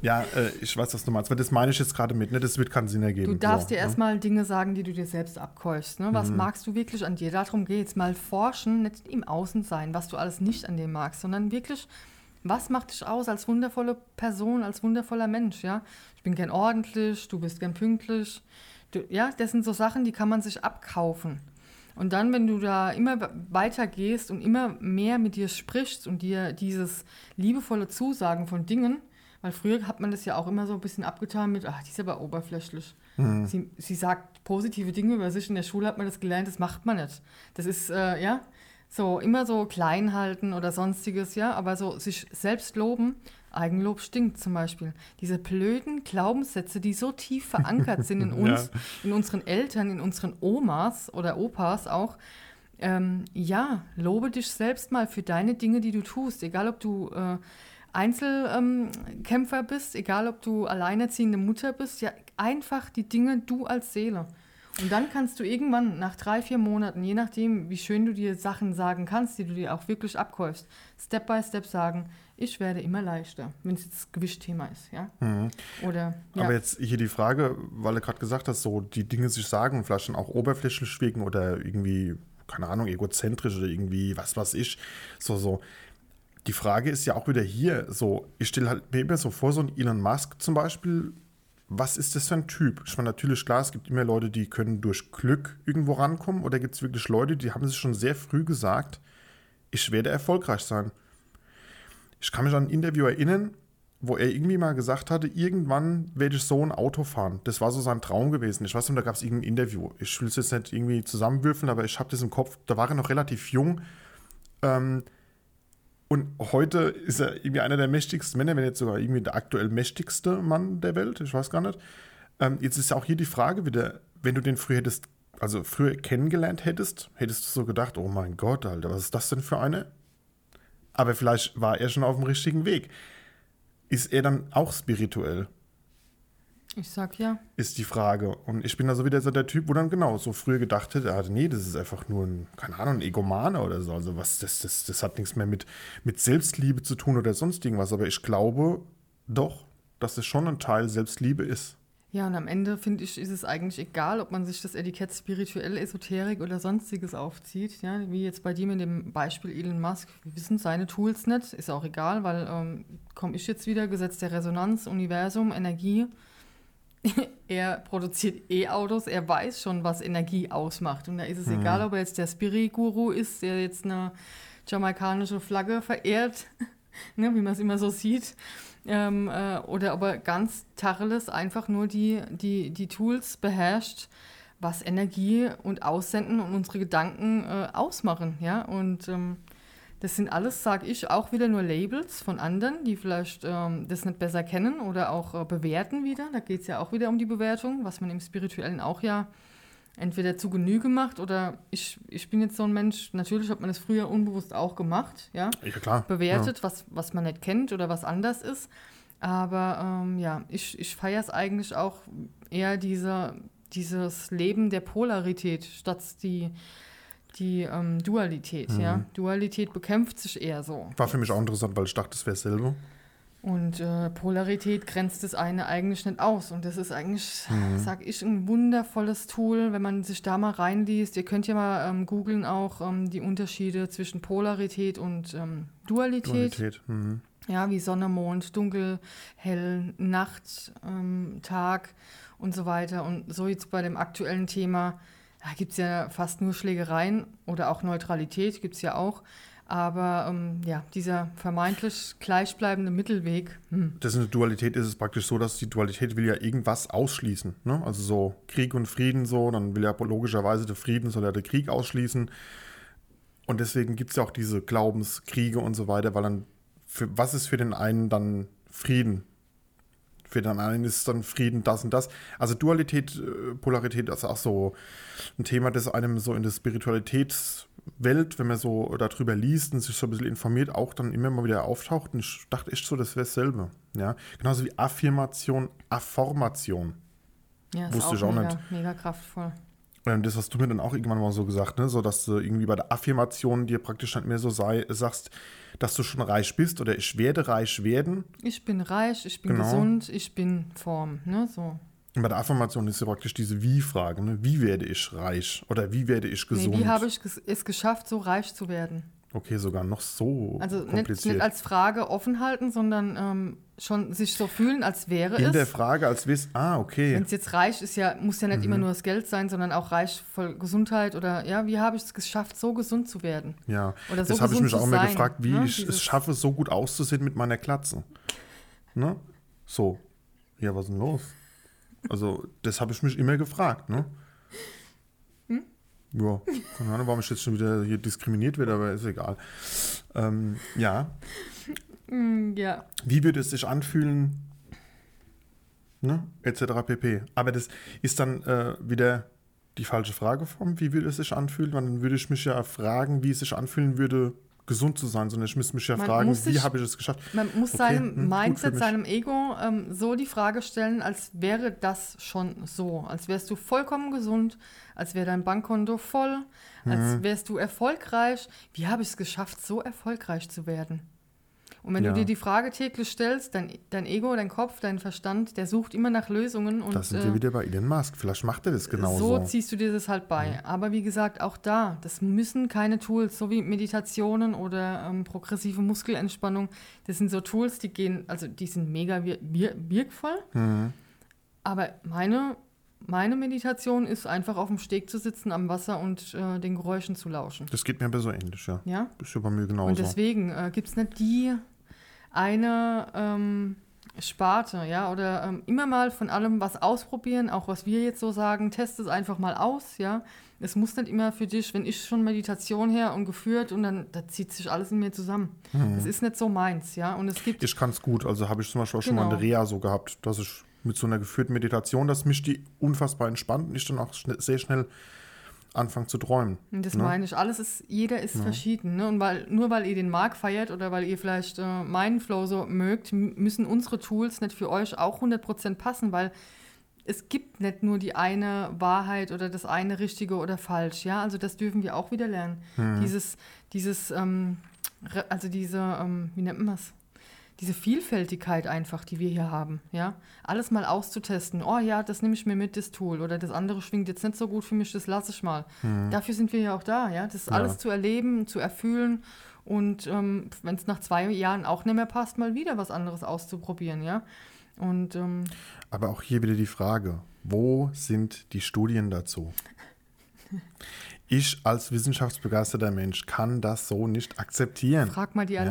Ja, äh, ich weiß, was du meinst, weil das meine ich jetzt gerade mit, ne? das wird keinen Sinn ergeben.
Du darfst so, dir ne? erstmal Dinge sagen, die du dir selbst abkäufst. Ne? Was mhm. magst du wirklich an dir? Darum geht es. Mal forschen, nicht im Außen sein, was du alles nicht an dir magst, sondern wirklich, was macht dich aus als wundervolle Person, als wundervoller Mensch? Ja? Ich bin gern ordentlich, du bist gern pünktlich. Du, ja, das sind so Sachen, die kann man sich abkaufen. Und dann, wenn du da immer weiter gehst und immer mehr mit dir sprichst und dir dieses liebevolle Zusagen von Dingen, weil früher hat man das ja auch immer so ein bisschen abgetan mit, ach, die ist aber oberflächlich. Mhm. Sie, sie sagt positive Dinge über sich. In der Schule hat man das gelernt, das macht man nicht. Das ist, äh, ja, so immer so klein halten oder sonstiges, ja, aber so sich selbst loben Eigenlob stinkt zum Beispiel. Diese blöden Glaubenssätze, die so tief verankert sind in uns, ja. in unseren Eltern, in unseren Omas oder Opas auch. Ähm, ja, lobe dich selbst mal für deine Dinge, die du tust. Egal, ob du äh, Einzelkämpfer ähm, bist, egal, ob du alleinerziehende Mutter bist. Ja, einfach die Dinge du als Seele. Und dann kannst du irgendwann nach drei, vier Monaten, je nachdem, wie schön du dir Sachen sagen kannst, die du dir auch wirklich abkäufst, Step by Step sagen, ich werde immer leichter, wenn es jetzt Gewichtthema ist, ja. Mhm.
Oder, ja. Aber jetzt hier die Frage, weil du gerade gesagt hast, so die Dinge sich sagen, vielleicht auch oberflächlich wirken oder irgendwie, keine Ahnung, egozentrisch oder irgendwie, was weiß ich, so, so. Die Frage ist ja auch wieder hier, so, ich stelle halt mir immer so vor, so ein Elon Musk zum Beispiel, was ist das für ein Typ? Ich meine, natürlich, klar, es gibt immer Leute, die können durch Glück irgendwo rankommen oder gibt es wirklich Leute, die haben sich schon sehr früh gesagt, ich werde erfolgreich sein. Ich kann mich an ein Interview erinnern, wo er irgendwie mal gesagt hatte, irgendwann werde ich so ein Auto fahren. Das war so sein Traum gewesen. Ich weiß nicht, da gab es irgendein Interview. Ich will es jetzt nicht irgendwie zusammenwürfeln, aber ich habe das im Kopf. Da war er noch relativ jung. Ähm, und heute ist er irgendwie einer der mächtigsten Männer, wenn jetzt sogar irgendwie der aktuell mächtigste Mann der Welt. Ich weiß gar nicht. Ähm, jetzt ist auch hier die Frage wieder, wenn du den früher hättest, also früher kennengelernt hättest, hättest du so gedacht, oh mein Gott, Alter, was ist das denn für eine? Aber vielleicht war er schon auf dem richtigen Weg. Ist er dann auch spirituell?
Ich sag ja.
Ist die Frage. Und ich bin da so wieder so der Typ, wo dann genau so früher gedacht hätte, ah, nee, das ist einfach nur ein, keine Ahnung, ein Egomaner oder so. Also was, das, das, das hat nichts mehr mit, mit Selbstliebe zu tun oder sonst irgendwas. Aber ich glaube doch, dass es schon ein Teil Selbstliebe ist.
Ja, und am Ende finde ich, ist es eigentlich egal, ob man sich das Etikett spirituell, Esoterik oder sonstiges aufzieht. Ja, wie jetzt bei dir mit dem Beispiel Elon Musk. Wir wissen seine Tools nicht, ist auch egal, weil ähm, komme ich jetzt wieder, Gesetz der Resonanz, Universum, Energie. er produziert E-Autos, er weiß schon, was Energie ausmacht. Und da ist es mhm. egal, ob er jetzt der Spiri-Guru ist, der jetzt eine jamaikanische Flagge verehrt, ne, wie man es immer so sieht ähm, äh, oder ob er ganz Tacheles einfach nur die, die, die Tools beherrscht, was Energie und Aussenden und unsere Gedanken äh, ausmachen. Ja? Und ähm, das sind alles, sage ich, auch wieder nur Labels von anderen, die vielleicht ähm, das nicht besser kennen oder auch äh, bewerten wieder. Da geht es ja auch wieder um die Bewertung, was man im Spirituellen auch ja entweder zu Genüge macht oder ich, ich bin jetzt so ein Mensch, natürlich hat man das früher unbewusst auch gemacht, ja.
Ja, klar.
Bewertet,
Ja.
was, was man nicht kennt oder was anders ist. Aber ähm, ja, ich, ich feiere es eigentlich auch eher diese, dieses Leben der Polarität statt die, die ähm, Dualität, ja. Dualität bekämpft sich eher so.
War für mich auch interessant, weil ich dachte, das wäre dasselbe.
Und äh, Polarität grenzt das eine eigentlich nicht aus. Und das ist eigentlich,
Mhm.
sag ich, ein wundervolles Tool, wenn man sich da mal reinliest. Ihr könnt ja mal ähm, googeln auch ähm, die Unterschiede zwischen Polarität und ähm, Dualität.
Dualität. Mhm.
Ja, wie Sonne, Mond, Dunkel, Hell, Nacht, ähm, Tag und so weiter. Und so jetzt bei dem aktuellen Thema, da gibt es ja fast nur Schlägereien oder auch Neutralität gibt es ja auch. Aber ähm, ja, dieser vermeintlich gleichbleibende Mittelweg, hm,
Das in der Dualität ist es praktisch so, dass die Dualität will ja irgendwas ausschließen. Ne? Also so Krieg und Frieden so, dann will ja logischerweise der Frieden soll ja der Krieg ausschließen. Und deswegen gibt es ja auch diese Glaubenskriege und so weiter, weil dann, für, was ist für den einen dann Frieden? Für den einen ist dann Frieden das und das. Also Dualität, äh, Polarität ist auch so ein Thema, das einem so in der Spiritualitätswelt, wenn man so darüber liest und sich so ein bisschen informiert, auch dann immer mal wieder auftaucht. Und ich dachte echt so, das wäre dasselbe. Ja? Genauso wie Affirmation, Affirmation.
ja, ist
Wusste
auch,
ich auch
mega,
nicht.
mega kraftvoll.
Ähm, Das hast du mir dann auch irgendwann mal so gesagt, ne? so dass du irgendwie bei der Affirmation dir praktisch nicht mehr so sei, sagst, dass du schon reich bist oder ich werde reich werden.
Ich bin reich, ich bin
Genau.
gesund, ich bin Form, ne, so.
Und bei der Affirmation ist ja praktisch diese Wie-Frage, ne? wie werde ich reich oder wie werde ich gesund?
Nee, wie habe ich es geschafft, so reich zu werden?
Okay, sogar noch so
Also nicht, nicht als Frage offen halten, sondern ähm, schon sich so fühlen, als wäre
In der
es.
Frage als wiss, ah, okay.
Wenn es jetzt reich ist, ja, muss ja nicht
Mhm.
immer nur das Geld sein, sondern auch reich voll Gesundheit oder ja, wie habe ich es geschafft, so gesund zu werden?
Ja,
Oder so
das habe ich mich auch immer
sein,
gefragt, wie
ne?
ich es
Dieses-
schaffe, so gut auszusehen mit meiner Glatze. Ne? So. Ja, was ist denn los? Also, das habe ich mich immer gefragt, ne? Ja, keine Ahnung, warum ich jetzt schon wieder hier diskriminiert werde, aber ist egal. Ähm, ja,
Mm, ja,
wie würde es sich anfühlen, ne? etc. pp. Aber das ist dann äh, wieder die falsche Frage vom, wie würde es sich anfühlen? Dann würde ich mich ja fragen, wie es sich anfühlen würde, gesund zu sein, sondern ich müsste mich ja
Man
fragen,
muss
wie
sich-
habe ich es geschafft?
man muss
Okay,
seinem
hm,
Mindset, seinem Ego ähm, so die Frage stellen, als wäre das schon so. Als wärst du vollkommen gesund, als wäre dein Bankkonto voll,
Mhm.
als wärst du erfolgreich. Wie habe ich es geschafft, so erfolgreich zu werden? Und wenn
Ja.
du dir die Frage täglich stellst, dein, dein Ego, dein Kopf, dein Verstand, der sucht immer nach Lösungen und
Da sind
äh,
wir wieder bei Elon Musk. Vielleicht macht er das genauso.
so ziehst du dir das halt bei. Aber wie gesagt, auch da, das müssen keine Tools, so wie Meditationen oder ähm, progressive Muskelentspannung. Das sind so Tools, die gehen, also die sind mega wir wir wirkvoll.
Mhm.
Aber meine, meine Meditation ist einfach auf dem Steg zu sitzen am Wasser und äh, den Geräuschen zu lauschen.
Das geht mir aber so ähnlich, ja.
Ja?
Das ist ja bei mir genauso.
Und deswegen äh, gibt es nicht die eine ähm, Sparte, ja, oder ähm, immer mal von allem was ausprobieren, auch was wir jetzt so sagen, test es einfach mal aus, ja. Es muss nicht immer für dich, wenn ich schon Meditation her und geführt und dann, da zieht sich alles in mir zusammen. Das ist nicht so meins, ja. Und es gibt
Mhm. Ich kann es gut. Also habe ich zum Beispiel auch schon mal in der
Genau.
Reha so gehabt, dass ich mit so einer geführten Meditation, dass mich die unfassbar entspannt und ich dann auch schne sehr schnell anfange zu träumen.
Das
Ne?
meine ich. Alles ist, jeder ist verschieden. Ne? Und weil, nur weil ihr den Mark feiert oder weil ihr vielleicht äh, meinen Flow so mögt, müssen unsere Tools nicht für euch auch 100% passen, weil es gibt nicht nur die eine Wahrheit oder das eine Richtige oder falsch. Ja, also das dürfen wir auch wieder lernen. Dieses, dieses, ähm, also diese, ähm, wie nennt man es? Diese Vielfältigkeit einfach, die wir hier haben, ja, alles mal auszutesten. Oh ja, das nehme ich mir mit, das Tool oder das andere schwingt jetzt nicht so gut für mich, das lasse ich mal. Dafür sind wir ja auch da, ja, das
Ja.
alles zu erleben, zu erfühlen und ähm, wenn es nach zwei Jahren auch nicht mehr passt, mal wieder was anderes auszuprobieren, ja. Und ähm,
Aber auch hier wieder die Frage, wo sind die Studien dazu? Ich als wissenschaftsbegeisterter Mensch kann das so nicht akzeptieren.
frag mal die
Ja.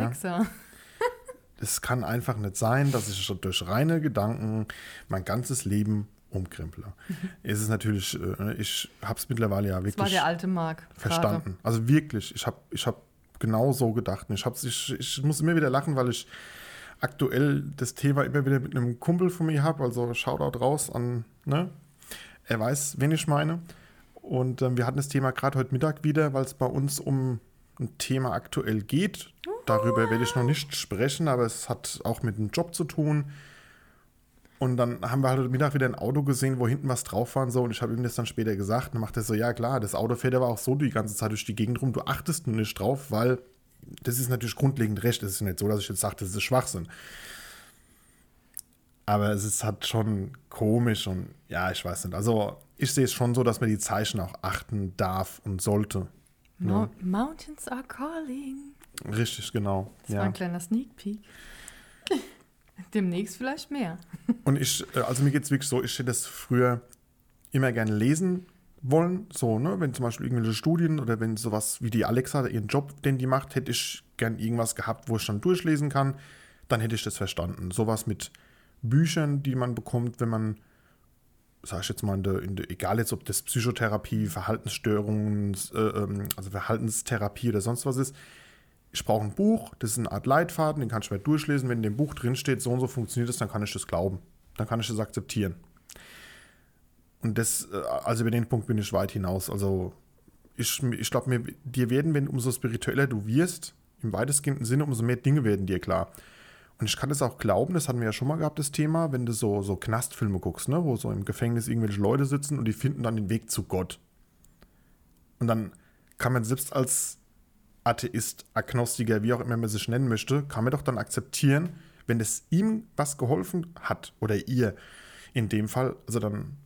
Es kann einfach nicht sein, dass ich durch reine Gedanken mein ganzes Leben umkremple. Mhm. Es ist natürlich, äh, ich habe es mittlerweile ja wirklich
das war der alte Mark
verstanden. Grade. Also wirklich, ich habe ich hab genau so gedacht. Ich, ich, ich muss immer wieder lachen, weil ich aktuell das Thema immer wieder mit einem Kumpel von mir habe. Also Shoutout raus an, ne? Er weiß, wen ich meine. Und ähm, wir hatten das Thema gerade heute Mittag wieder, weil es bei uns um ein Thema aktuell geht. Darüber werde ich noch nicht sprechen, aber es hat auch mit dem Job zu tun. Und dann haben wir halt heute Mittag wieder ein Auto gesehen, wo hinten was drauf war und so. Und ich habe ihm das dann später gesagt. Und dann macht er so, ja klar, das Auto fährt aber auch so die ganze Zeit durch die Gegend rum. Du achtest nur nicht drauf, weil das ist natürlich grundlegend recht. Es ist nicht so, dass ich jetzt sage, das ist Schwachsinn. Aber es ist halt schon komisch und ja, ich weiß nicht. Also ich sehe es schon so, dass man die Zeichen auch achten darf und sollte.
Ne? Mountains are calling.
Richtig, genau.
Das ja. war ein kleiner Sneak Peek. Demnächst vielleicht mehr.
Und ich, äh, also mir geht es wirklich so, ich hätte das früher immer gerne lesen wollen, so, ne, wenn zum Beispiel irgendwelche Studien oder wenn sowas wie die Alexa, ihren Job, den die macht, hätte ich gern irgendwas gehabt, wo ich dann durchlesen kann, dann hätte ich das verstanden. Sowas mit Büchern, die man bekommt, wenn man, sag ich jetzt mal, in der, in der, egal jetzt, ob das Psychotherapie, Verhaltensstörungen, äh, ähm, also Verhaltenstherapie oder sonst was ist, ich brauche ein Buch, das ist eine Art Leitfaden, den kann ich mir durchlesen. Wenn in dem Buch drin steht, so und so funktioniert es, dann kann ich das glauben. Dann kann ich das akzeptieren. Und das, äh, also über den Punkt bin ich weit hinaus. Also ich, ich glaube, dir werden, wenn umso spiritueller du wirst, im weitestgehenden Sinne, umso mehr Dinge werden dir klar. Und ich kann das auch glauben, das hatten wir ja schon mal gehabt, das Thema, wenn du so, so Knastfilme guckst, ne, wo so im Gefängnis irgendwelche Leute sitzen und die finden dann den Weg zu Gott. Und dann kann man selbst als Atheist, Agnostiker, wie auch immer man sich nennen möchte, kann man doch dann akzeptieren, wenn es ihm was geholfen hat oder ihr in dem Fall, also dann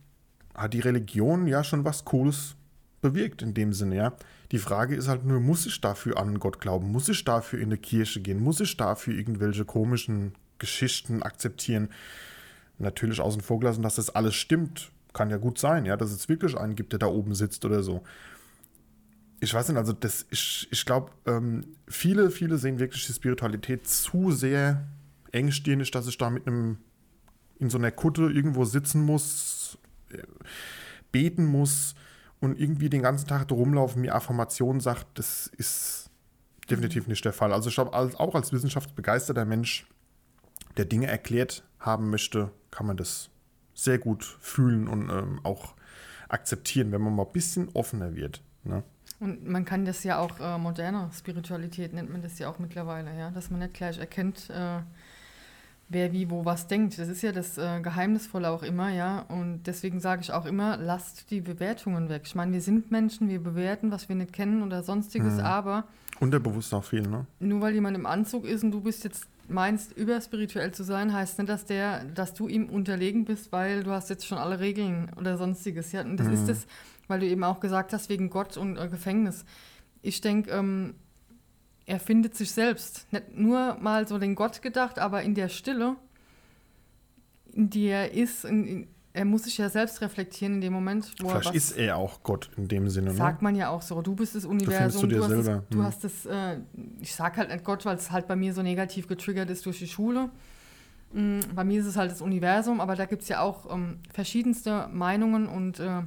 hat die Religion ja schon was Cooles bewirkt in dem Sinne, ja. Die Frage ist halt nur, muss ich dafür an Gott glauben? Muss ich dafür in eine Kirche gehen? Muss ich dafür irgendwelche komischen Geschichten akzeptieren? Natürlich außen vor gelassen, dass das alles stimmt. Kann ja gut sein, ja, dass es wirklich einen gibt, der da oben sitzt oder so ich weiß nicht, also das, ich, ich glaube, ähm, viele, viele sehen wirklich die Spiritualität zu sehr engstirnig, dass ich da mit einem in so einer Kutte irgendwo sitzen muss, äh, beten muss und irgendwie den ganzen Tag rumlaufen, mir Affirmationen sagt, das ist definitiv nicht der Fall. Also ich glaube, auch als wissenschaftsbegeisterter Mensch, der Dinge erklärt haben möchte, kann man das sehr gut fühlen und ähm, auch akzeptieren, wenn man mal ein bisschen offener wird. Ne?
Und man kann das ja auch äh, moderne Spiritualität nennt man das ja auch mittlerweile, ja, dass man nicht gleich erkennt, äh, wer wie wo was denkt. Das ist ja das äh, Geheimnisvolle auch immer, ja. Und deswegen sage ich auch immer, lasst die Bewertungen weg. Ich meine, wir sind Menschen, wir bewerten, was wir nicht kennen oder sonstiges, hm. aber
unterbewusst auch viel, ne?
Nur weil jemand im Anzug ist und du bist jetzt meinst, überspirituell zu sein, heißt nicht, dass der, dass du ihm unterlegen bist, weil du hast jetzt schon alle Regeln oder sonstiges. Ja, und das hm. ist das weil du eben auch gesagt hast, wegen Gott und äh, Gefängnis. Ich denke, ähm, er findet sich selbst. Nicht nur mal so den Gott gedacht, aber in der Stille, in die er ist, in, in, er muss sich ja selbst reflektieren in dem Moment,
wo Vielleicht er. ist er auch Gott in dem Sinne,
ne? Sagt man ja auch so. Du bist das Universum.
Du, du,
hast,
selber.
Das, du hm. hast das, äh, ich sag halt nicht Gott, weil es halt bei mir so negativ getriggert ist durch die Schule. Mhm, bei mir ist es halt das Universum, aber da gibt es ja auch ähm, verschiedenste Meinungen und äh,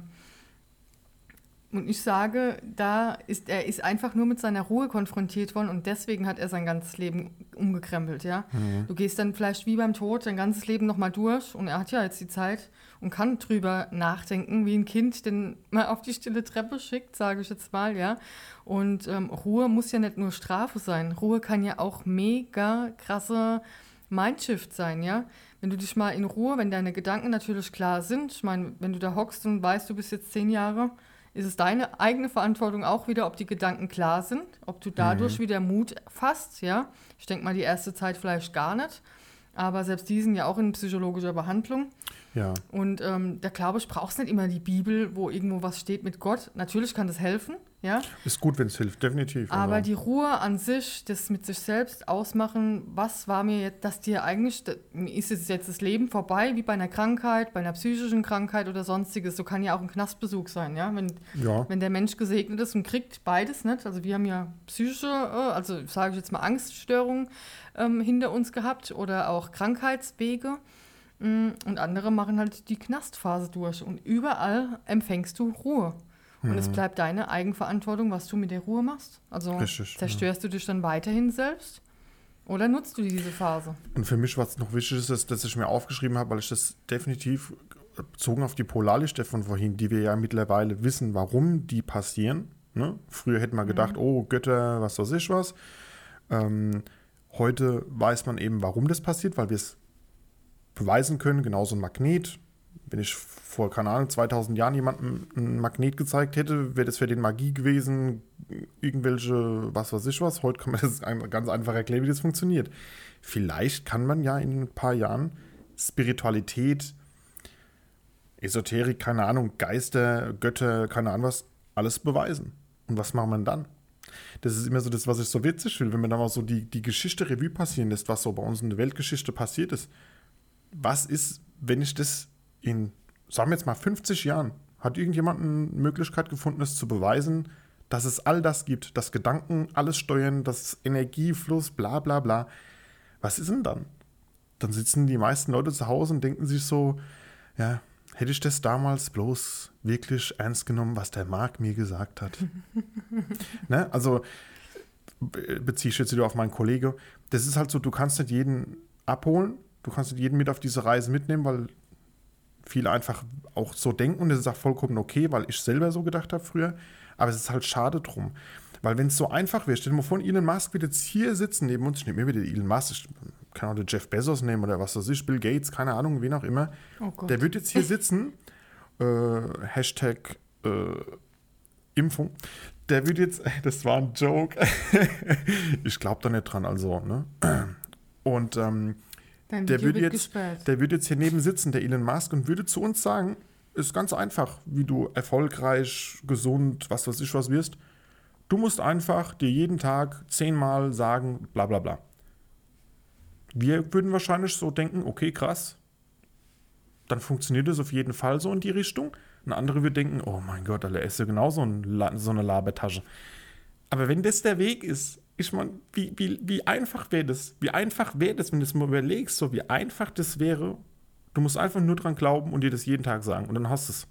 und ich sage, da ist er ist einfach nur mit seiner Ruhe konfrontiert worden und deswegen hat er sein ganzes Leben umgekrempelt, ja. Mhm. Du gehst dann vielleicht wie beim Tod dein ganzes Leben nochmal durch und er hat ja jetzt die Zeit und kann drüber nachdenken, wie ein Kind, den mal auf die stille Treppe schickt, sage ich jetzt mal, ja. Und ähm, Ruhe muss ja nicht nur Strafe sein. Ruhe kann ja auch mega krasse Mindshift sein, ja. Wenn du dich mal in Ruhe, wenn deine Gedanken natürlich klar sind, ich meine, wenn du da hockst und weißt, du bist jetzt zehn Jahre ist es deine eigene Verantwortung auch wieder, ob die Gedanken klar sind, ob du dadurch mhm. wieder Mut fasst, ja. Ich denke mal, die erste Zeit vielleicht gar nicht, aber selbst die sind ja auch in psychologischer Behandlung.
Ja.
Und ähm, da glaube ich, brauchst nicht immer die Bibel, wo irgendwo was steht mit Gott. Natürlich kann das helfen, ja.
Ist gut, wenn es hilft, definitiv.
Aber
also.
die Ruhe an sich, das mit sich selbst ausmachen, was war mir jetzt, dass dir eigentlich, ist es jetzt das Leben vorbei, wie bei einer Krankheit, bei einer psychischen Krankheit oder sonstiges. So kann ja auch ein Knastbesuch sein, ja. Wenn,
Ja.
wenn der Mensch gesegnet ist und kriegt beides nicht. Also wir haben ja psychische, äh, also sage ich jetzt mal Angststörungen ähm, hinter uns gehabt oder auch Krankheitswege. Mm, Und andere machen halt die Knastphase durch. Und überall empfängst du Ruhe. Und
Mhm.
es bleibt deine Eigenverantwortung, was du mit der Ruhe machst. Also
Richtig,
zerstörst du dich dann weiterhin selbst oder nutzt du diese Phase?
Und für mich, was noch wichtig ist, ist, dass ich mir aufgeschrieben habe, weil ich das definitiv bezogen auf die Polarlichter von vorhin, die wir ja mittlerweile wissen, warum die passieren. Ne? Früher hätte man gedacht, oh Götter, was weiß ich was. Ähm, heute weiß man eben, warum das passiert, weil wir es beweisen können, genauso ein Magnet. Wenn ich vor, keine Ahnung, 2000 Jahren jemandem ein Magnet gezeigt hätte, wäre das für den Magie gewesen, irgendwelche, was weiß ich was. Heute kann man das ganz einfach erklären, wie das funktioniert. Vielleicht kann man ja in ein paar Jahren Spiritualität, Esoterik, keine Ahnung, Geister, Götter, keine Ahnung was, alles beweisen. Und was macht man dann? Das ist immer so das, was ich so witzig will, wenn man da mal so die, die Geschichte Revue passieren lässt, was so bei uns in der Weltgeschichte passiert ist. Was ist, wenn ich das in, sagen wir jetzt mal, 50 Jahren, hat irgendjemand eine Möglichkeit gefunden, es zu beweisen, dass es all das gibt, dass Gedanken alles steuern, dass Energiefluss, bla bla bla. Was ist denn dann? Dann sitzen die meisten Leute zu Hause und denken sich so, ja, hätte ich das damals bloß wirklich ernst genommen, was der Marc mir gesagt hat. ne? Also be- beziehe ich jetzt wieder auf meinen Kollege. Das ist halt so, du kannst nicht jeden abholen, du kannst nicht jeden mit auf diese Reise mitnehmen, weil viele einfach auch so denken und das ist auch vollkommen okay, weil ich selber so gedacht habe früher. Aber es ist halt schade drum. Weil wenn es so einfach wäre, stell dir mal vor, Elon Musk wird jetzt hier sitzen neben uns, ich nehme mir wieder Elon Musk, ich kann auch den Jeff Bezos nehmen oder was weiß ich, Bill Gates, keine Ahnung, wen auch immer.
Oh.
Der wird jetzt hier sitzen, äh, Hashtag äh, Impfung. Der wird jetzt, das war ein Joke. ich glaube da nicht dran, also, ne? Und ähm,
Dein
der würde jetzt,
gesperrt.
der würde jetzt hier neben sitzen, der Elon Musk, und würde zu uns sagen, ist ganz einfach, wie du erfolgreich, gesund, was weiß ich was wirst. Du musst einfach dir jeden Tag zehnmal sagen, bla bla bla. Wir würden wahrscheinlich so denken, okay, krass, dann funktioniert es auf jeden Fall so in die Richtung. Ein anderer wird denken, oh mein Gott, genauso ein, La- so eine Labertasche. Aber wenn das der Weg ist, ich meine, wie, wie, wie einfach wäre das? Wie einfach wäre das, wenn du es mal überlegst, so wie einfach das wäre? Du musst einfach nur dran glauben und dir das jeden Tag sagen und dann hast du es.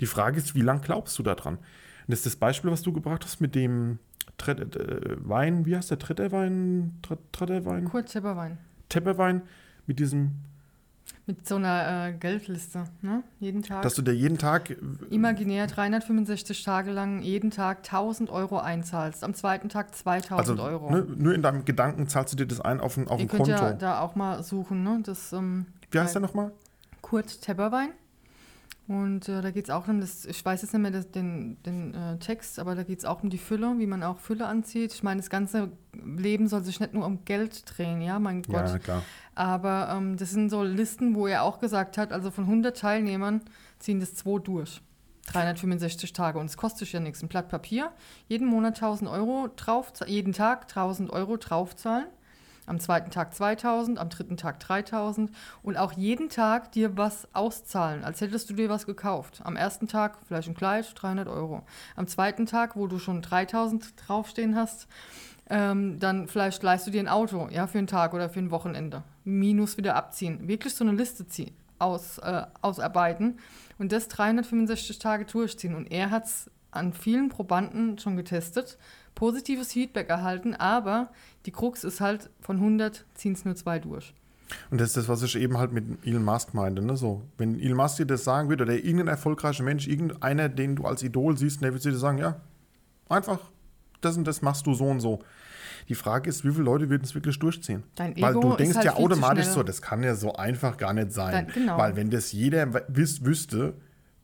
Die Frage ist, wie lange glaubst du daran? Und das ist das Beispiel, was du gebracht hast mit dem Tret äh, Wein, wie heißt der Tretterwein? Tret Tretterwein?
Kurt Tepperwein.
Tepperwein mit diesem,
Mit so einer äh, Geldliste, ne? Jeden Tag.
dass du dir jeden Tag
Imaginär 365 Tage lang jeden Tag 1000 Euro einzahlst. Am zweiten Tag 2000
also
Euro.
ne, nur in deinem Gedanken zahlst du dir das ein auf ein, auf
Ihr
ein
könnt
Konto.
ja da auch mal suchen, ne? Das, ähm,
wie heißt der nochmal?
Kurt Tepperwein. Und äh, da geht es auch um das, ich weiß jetzt nicht mehr das, den, den äh, Text, aber da geht es auch um die Fülle, wie man auch Fülle anzieht. Ich meine, das ganze Leben soll sich nicht nur um Geld drehen, ja, mein Gott.
Ja, klar.
Aber ähm, das sind so Listen, wo er auch gesagt hat, also von 100 Teilnehmern ziehen das zwei durch. 365 Tage und es kostet ja nichts. Ein Blatt Papier, jeden Monat 1000 Euro drauf, jeden Tag 1000 Euro draufzahlen. Am zweiten Tag 2000, am dritten Tag 3000 und auch jeden Tag dir was auszahlen, als hättest du dir was gekauft. Am ersten Tag vielleicht ein Kleid, 300 Euro. Am zweiten Tag, wo du schon 3000 draufstehen hast, ähm, dann vielleicht leihst du dir ein Auto, ja, für einen Tag oder für ein Wochenende. Minus wieder abziehen. Wirklich so eine Liste ziehen, aus, äh, ausarbeiten und das 365 Tage durchziehen. Und er hat es an vielen Probanden schon getestet, positives Feedback erhalten, aber die Krux ist halt, von 100 ziehen es nur zwei durch.
Und das ist das, was ich eben halt mit Elon Musk meinte. Ne? So, wenn Elon Musk dir das sagen würde, oder irgendein erfolgreicher Mensch, irgendeiner, den du als Idol siehst, der würde dir sagen, ja, einfach das und das machst du so und so. Die Frage ist, wie viele Leute würden es wirklich durchziehen?
Dein
Weil
Ego
du
ist
denkst
halt
ja automatisch so, das kann ja so einfach gar nicht sein.
Dein- genau.
Weil wenn das jeder wüs wüsste,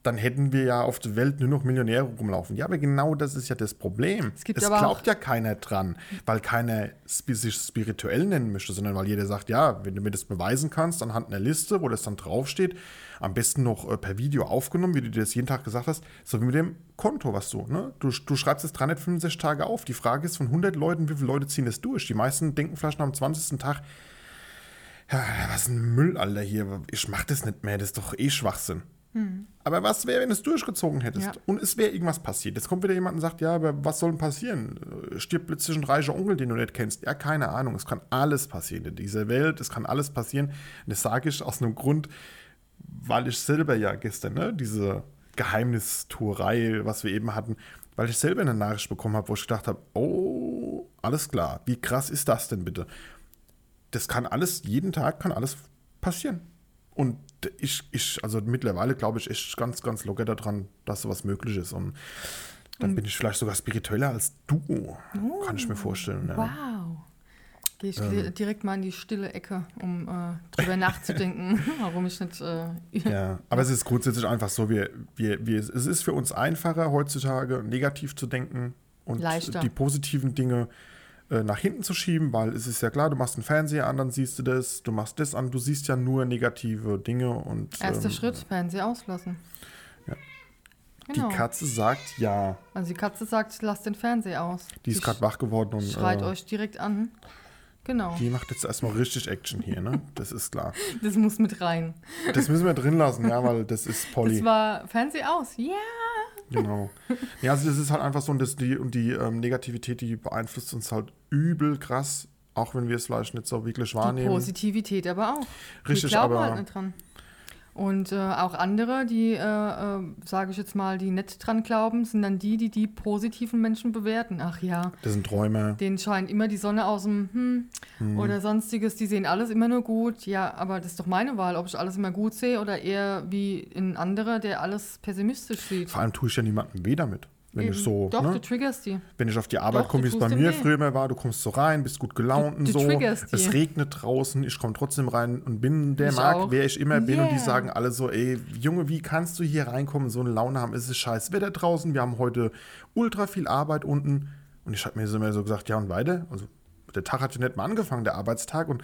dann hätten wir ja auf der Welt nur noch Millionäre rumlaufen. Ja, aber genau das ist ja das Problem.
Es gibt
es glaubt ja keiner dran, weil keiner sich spirituell nennen möchte, sondern weil jeder sagt, ja, wenn du mir das beweisen kannst anhand einer Liste, wo das dann draufsteht, am besten noch äh, per Video aufgenommen, wie du dir das jeden Tag gesagt hast, so wie mit dem Konto, was du, ne? Du, du schreibst es 365 Tage auf. Die Frage ist von 100 Leuten, wie viele Leute ziehen das durch? Die meisten denken vielleicht noch am 20. Tag, ja, was ein Müll, Alter, hier. Ich mach das nicht mehr, das ist doch eh Schwachsinn. Aber was wäre, wenn du es durchgezogen hättest
Ja.
und es wäre irgendwas passiert? Jetzt kommt wieder jemand und sagt, ja, aber was soll denn passieren? Äh, Stirbt plötzlich ein reicher Onkel, den du nicht kennst? Ja, keine Ahnung. Es kann alles passieren in dieser Welt. Es kann alles passieren. Und das sage ich aus einem Grund, weil ich selber ja gestern, ne, diese Geheimnistuerei, was wir eben hatten, weil ich selber eine Nachricht bekommen habe, wo ich gedacht habe, oh, alles klar, wie krass ist das denn bitte? Das kann alles, jeden Tag kann alles passieren. Und ich, ich also mittlerweile glaube ich echt ganz, ganz locker daran, dass sowas möglich ist. Und dann bin ich vielleicht sogar spiritueller als du, kann ich mir vorstellen. Ja.
Wow. Gehe ich
Ähm.
di- direkt mal in die stille Ecke, um äh, drüber nachzudenken, warum ich nicht. Äh,
Ja, aber es ist grundsätzlich einfach so, wir, wir, wir, es ist für uns einfacher heutzutage negativ zu denken und
Leichter.
die positiven Dinge äh, nach hinten zu schieben, weil es ist ja klar, du machst den Fernseher an, dann siehst du das, du machst das an, du siehst ja nur negative Dinge und
Erster
ähm,
Schritt, Fernseher auslassen.
Ja.
Genau.
die Katze sagt ja,
also die Katze sagt, lasst den Fernseher aus.
die ist gerade wach geworden und
Schreit
äh,
euch direkt an. Genau.
die macht jetzt erstmal richtig Action hier, ne? Das ist klar.
Das muss mit rein.
Das müssen wir drin lassen, ja, weil das ist Polly.
Das war Fernseher aus. Ja.
Genau. Ja, also das ist halt einfach so, und, das, die, und die ähm, Negativität, die beeinflusst uns halt übel krass, auch wenn wir es vielleicht nicht so wirklich
Die
wahrnehmen.
Positivität aber auch.
Richtig,
die glauben
aber-
halt nicht dran. Und äh, auch andere, die, äh, äh, sage ich jetzt mal, die nicht dran glauben, sind dann die, die die positiven Menschen bewerten. Ach ja,
Das sind Träume.
denen scheint immer die Sonne aus dem hm,
Mhm.
oder sonstiges. Die sehen alles immer nur gut. Ja, aber das ist doch meine Wahl, ob ich alles immer gut sehe oder eher wie ein anderer, der alles pessimistisch sieht.
Vor allem tue ich ja niemandem weh damit. Wenn ich
Eben.
so,
Doch,
ne?
du triggerst die.
wenn ich auf die Arbeit komme, wie es bei mir früher immer war, du kommst so rein, bist gut gelaunt
Du-
und
du
so. Es regnet draußen, ich komme trotzdem rein und bin der
Ich
Mark,
auch.
wer ich immer bin. Und die
Yeah.
sagen alle so, ey, Junge, wie kannst du hier reinkommen so eine Laune haben? Es ist scheiß Wetter draußen, wir haben heute ultra viel Arbeit unten. Und ich habe mir so immer so gesagt, ja und weiter? Also der Tag hat ja nicht mal angefangen, der Arbeitstag. Und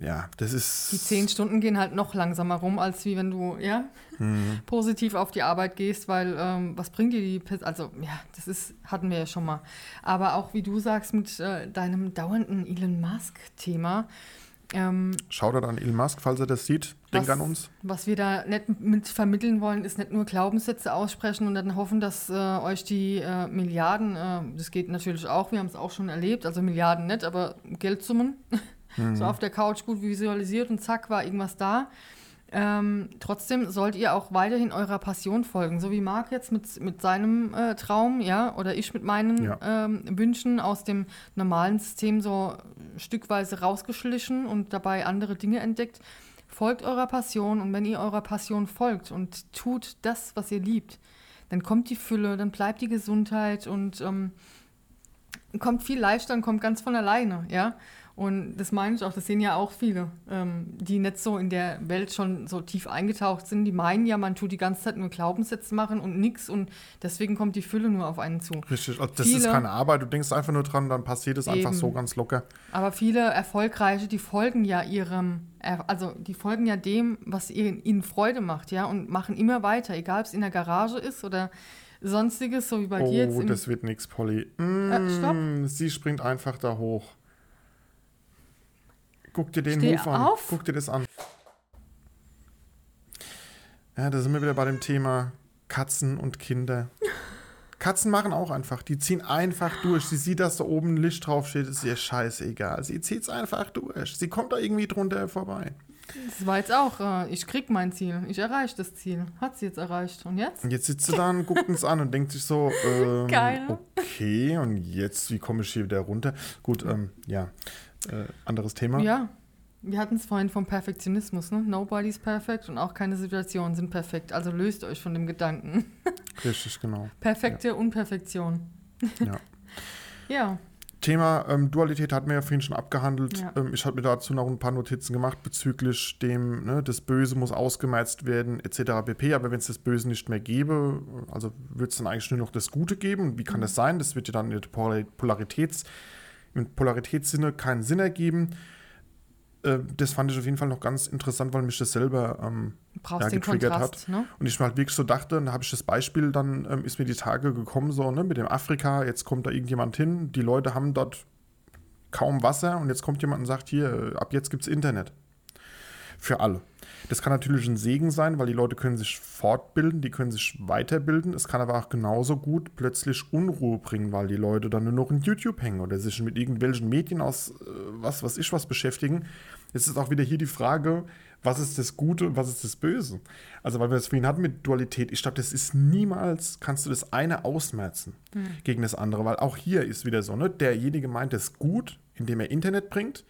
ja, das ist...
Die zehn Stunden gehen halt noch langsamer rum, als wie wenn du ja,
Mhm.
positiv auf die Arbeit gehst, weil ähm, was bringt dir die Also ja, das ist, hatten wir ja schon mal. Aber auch wie du sagst mit äh, deinem dauernden Elon Musk-Thema, ähm,
Schaut an Elon Musk, falls er das sieht. Denk
Was-
an uns.
was wir da nicht mit vermitteln wollen, ist nicht nur Glaubenssätze aussprechen und dann hoffen, dass äh, euch die äh, Milliarden, äh, das geht natürlich auch, wir haben es auch schon erlebt, also Milliarden nicht, aber Geldsummen, so auf der Couch gut visualisiert und zack, war irgendwas da. Ähm, trotzdem sollt ihr auch weiterhin eurer Passion folgen, so wie Marc jetzt mit, mit seinem äh, Traum, ja, oder ich mit meinen
Ja.
ähm, Wünschen aus dem normalen System so stückweise rausgeschlichen und dabei andere Dinge entdeckt. Folgt eurer Passion und wenn ihr eurer Passion folgt und tut das, was ihr liebt, dann kommt die Fülle, dann bleibt die Gesundheit und ähm, kommt viel leichter und kommt ganz von alleine, ja. Und das meine ich auch, das sehen ja auch viele, ähm, die nicht so in der Welt schon so tief eingetaucht sind. Die meinen ja, man tut die ganze Zeit nur Glaubenssätze machen und nix und deswegen kommt die Fülle nur auf einen zu.
Richtig, also das ist
Viele-
keine Arbeit, du denkst einfach nur dran, dann passiert es einfach
Eben.
so ganz locker.
Aber viele Erfolgreiche, die folgen ja ihrem, also die folgen ja dem, was ihnen, Freude macht, ja, und machen immer weiter, egal ob es in der Garage ist oder sonstiges, so wie bei dir jetzt.
Oh, das wird nix, Polly. Mm,
Äh, stopp.
Sie springt einfach da hoch. Guck dir den
Steh
Move an.
auf.
Guck dir das an. Ja, da sind wir wieder bei dem Thema Katzen und Kinder. Katzen machen auch einfach. Die ziehen einfach durch. Sie sieht, dass da oben ein Licht draufsteht, ist ihr scheißegal. Sie zieht es einfach durch. Sie kommt da irgendwie drunter vorbei.
das war jetzt auch, äh, ich krieg mein Ziel, ich erreiche das Ziel. Hat sie jetzt erreicht. Und jetzt?
Und jetzt sitzt sie da und guckt uns an und denkt sich so, ähm,
Geil.
okay, und jetzt, wie komme ich hier wieder runter? Gut, ähm, ja, äh, anderes Thema.
Ja. Wir hatten es vorhin vom Perfektionismus, ne? Nobody's perfect und auch keine Situationen sind perfekt. Also löst euch von dem Gedanken.
Richtig, genau.
Perfekte Unperfektion.
Ja.
Ja.
Thema ähm, Dualität hatten wir ja vorhin schon abgehandelt.
Ja.
Ähm, ich habe mir dazu noch ein paar Notizen gemacht bezüglich dem, ne, das Böse muss ausgemerzt werden, etc. pp. Aber wenn es das Böse nicht mehr gäbe, also würde es dann eigentlich nur noch das Gute geben. Wie kann das sein? Das wird ja dann in der Polar- Polaritäts, im Polaritätssinne keinen Sinn ergeben. Äh, das fand ich auf jeden Fall noch ganz interessant, weil mich das selber ähm, ja, getriggert
Kontrast, ne?
und ich mir halt wirklich so dachte, und da habe ich das Beispiel, dann ähm, ist mir die Tage gekommen, so, ne, mit dem Afrika, jetzt kommt da irgendjemand hin, die Leute haben dort kaum Wasser und jetzt kommt jemand und sagt, hier, äh, ab jetzt gibt es Internet. Für alle. Das kann natürlich ein Segen sein, weil die Leute können sich fortbilden, die können sich weiterbilden. Es kann aber auch genauso gut plötzlich Unruhe bringen, weil die Leute dann nur noch in YouTube hängen oder sich mit irgendwelchen Medien aus äh, was was ich was beschäftigen. Jetzt ist auch wieder hier die Frage, was ist das Gute und was ist das Böse? Also, weil wir das vorhin hatten mit Dualität, ich glaube, das ist niemals, kannst du das eine ausmerzen gegen das andere, weil auch hier ist wieder so, ne, derjenige meint es gut, indem er Internet bringt,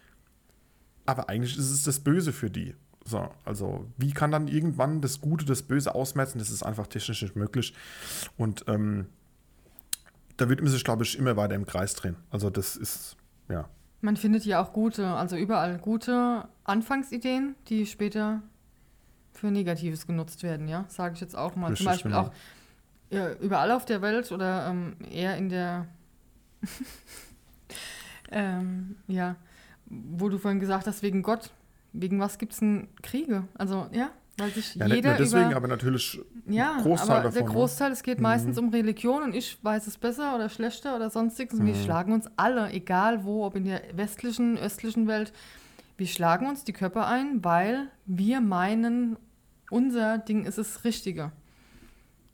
aber eigentlich ist es das Böse für die. So, also wie kann dann irgendwann das Gute das Böse ausmerzen? Das ist einfach technisch nicht möglich. Und ähm, da wird man sich, glaube ich, immer weiter im Kreis drehen. Also das ist, ja,
Man findet ja auch gute, also überall gute Anfangsideen, die später für Negatives genutzt werden, ja, sage ich jetzt auch mal. Zum
Richtig,
Beispiel
genau.
auch ja, überall auf der Welt oder ähm, eher in der, ähm, ja, wo du vorhin gesagt hast, wegen Gott, wegen was gibt es denn Kriege? Also, ja, weil sich
ja nicht
jeder
nur deswegen,
über...
aber natürlich
Ja,
Großteil
aber der
davon, ne?
Großteil, es geht
Mhm.
meistens um Religion und ich weiß es besser oder schlechter oder sonstiges. Und wir
Mhm.
schlagen uns alle, egal wo, ob in der westlichen, östlichen Welt, wir schlagen uns die Köpfe ein, weil wir meinen, unser Ding ist das Richtige.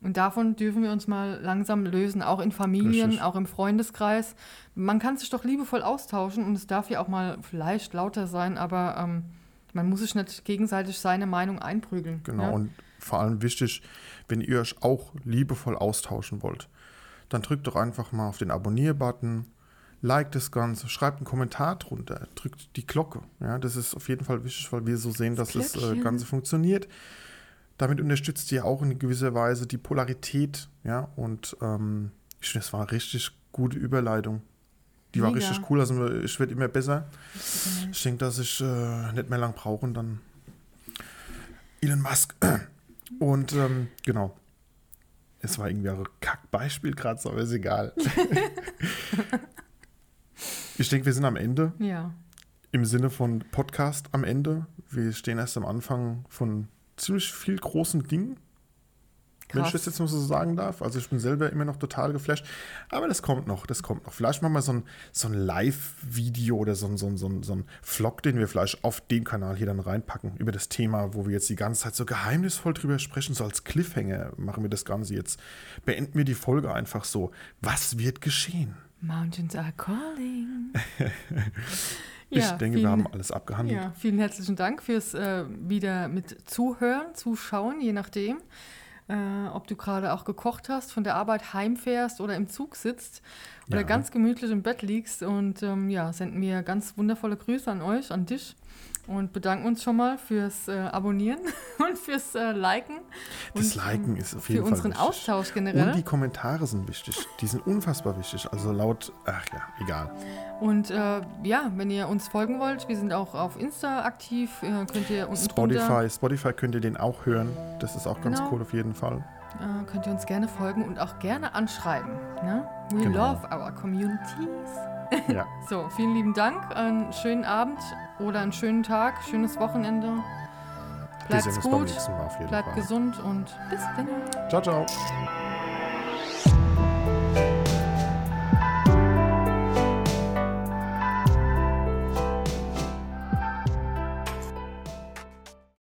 Und davon dürfen wir uns mal langsam lösen, auch in Familien,
Richtig.
auch im Freundeskreis. Man kann sich doch liebevoll austauschen und es darf ja auch mal vielleicht lauter sein, aber ähm, man muss sich nicht gegenseitig seine Meinung einprügeln.
Genau,
Ja?
und vor allem wichtig, wenn ihr euch auch liebevoll austauschen wollt, dann drückt doch einfach mal auf den Abonnier-Button, liked das Ganze, schreibt einen Kommentar drunter, drückt die Glocke. Ja, das ist auf jeden Fall wichtig, weil wir so sehen, dass das äh,
Glöckchen.
Ganze funktioniert. Damit unterstützt ihr auch in gewisser Weise die Polarität. Ja, und ähm, ich finde, das war eine richtig gute Überleitung. Die war
Mega.
richtig cool, also ich werde immer besser. Ich denke, dass ich äh, nicht mehr lang brauche und dann Elon Musk. Und ähm, genau. Es war irgendwie ein Kackbeispiel gerade, aber ist egal. ich denke, wir sind am Ende.
Ja.
Im Sinne von Podcast am Ende. Wir stehen erst am Anfang von ziemlich viel großen Dingen. Wenn ich
Krass.
das jetzt mal so sagen darf. Also ich bin selber immer noch total geflasht. Aber das kommt noch, das kommt noch. Vielleicht machen wir so ein, so ein Live-Video oder so ein, so, ein, so, ein, so ein Vlog, den wir vielleicht auf dem Kanal hier dann reinpacken. Über das Thema, wo wir jetzt die ganze Zeit so geheimnisvoll drüber sprechen. So als Cliffhanger machen wir das Ganze jetzt. Beenden wir die Folge einfach so. Was wird geschehen?
Mountains are calling.
ich
Ja,
denke, wir
vielen-
haben alles abgehandelt.
Ja, vielen herzlichen Dank fürs äh, wieder mit Zuhören, Zuschauen, je nachdem. Äh, ob du gerade auch gekocht hast, von der Arbeit heimfährst oder im Zug sitzt oder
Ja.
ganz gemütlich im Bett liegst. Und ähm, ja, senden wir ganz wundervolle Grüße an euch, an dich. Und bedanken uns schon mal fürs äh, Abonnieren und fürs äh, Liken.
Das
und,
Liken ist auf
Für
jeden Fall
unseren
wichtig.
Austausch generell.
Und die Kommentare sind wichtig. Die sind unfassbar wichtig. Also laut, ach ja, egal.
Und äh, ja, wenn ihr uns folgen wollt, wir sind auch auf Insta aktiv, äh, könnt ihr unten
Spotify,
drunter,
Spotify könnt ihr den auch hören. Das ist auch ganz
Genau.
cool auf jeden Fall.
äh, könnt ihr uns gerne folgen und auch gerne anschreiben. Ne? We
Genau.
love our communities.
Ja.
So, vielen lieben Dank, einen schönen Abend oder einen schönen Tag, schönes Wochenende. Bleibt gut, bleibt gesund und bis dann.
Ciao, ciao.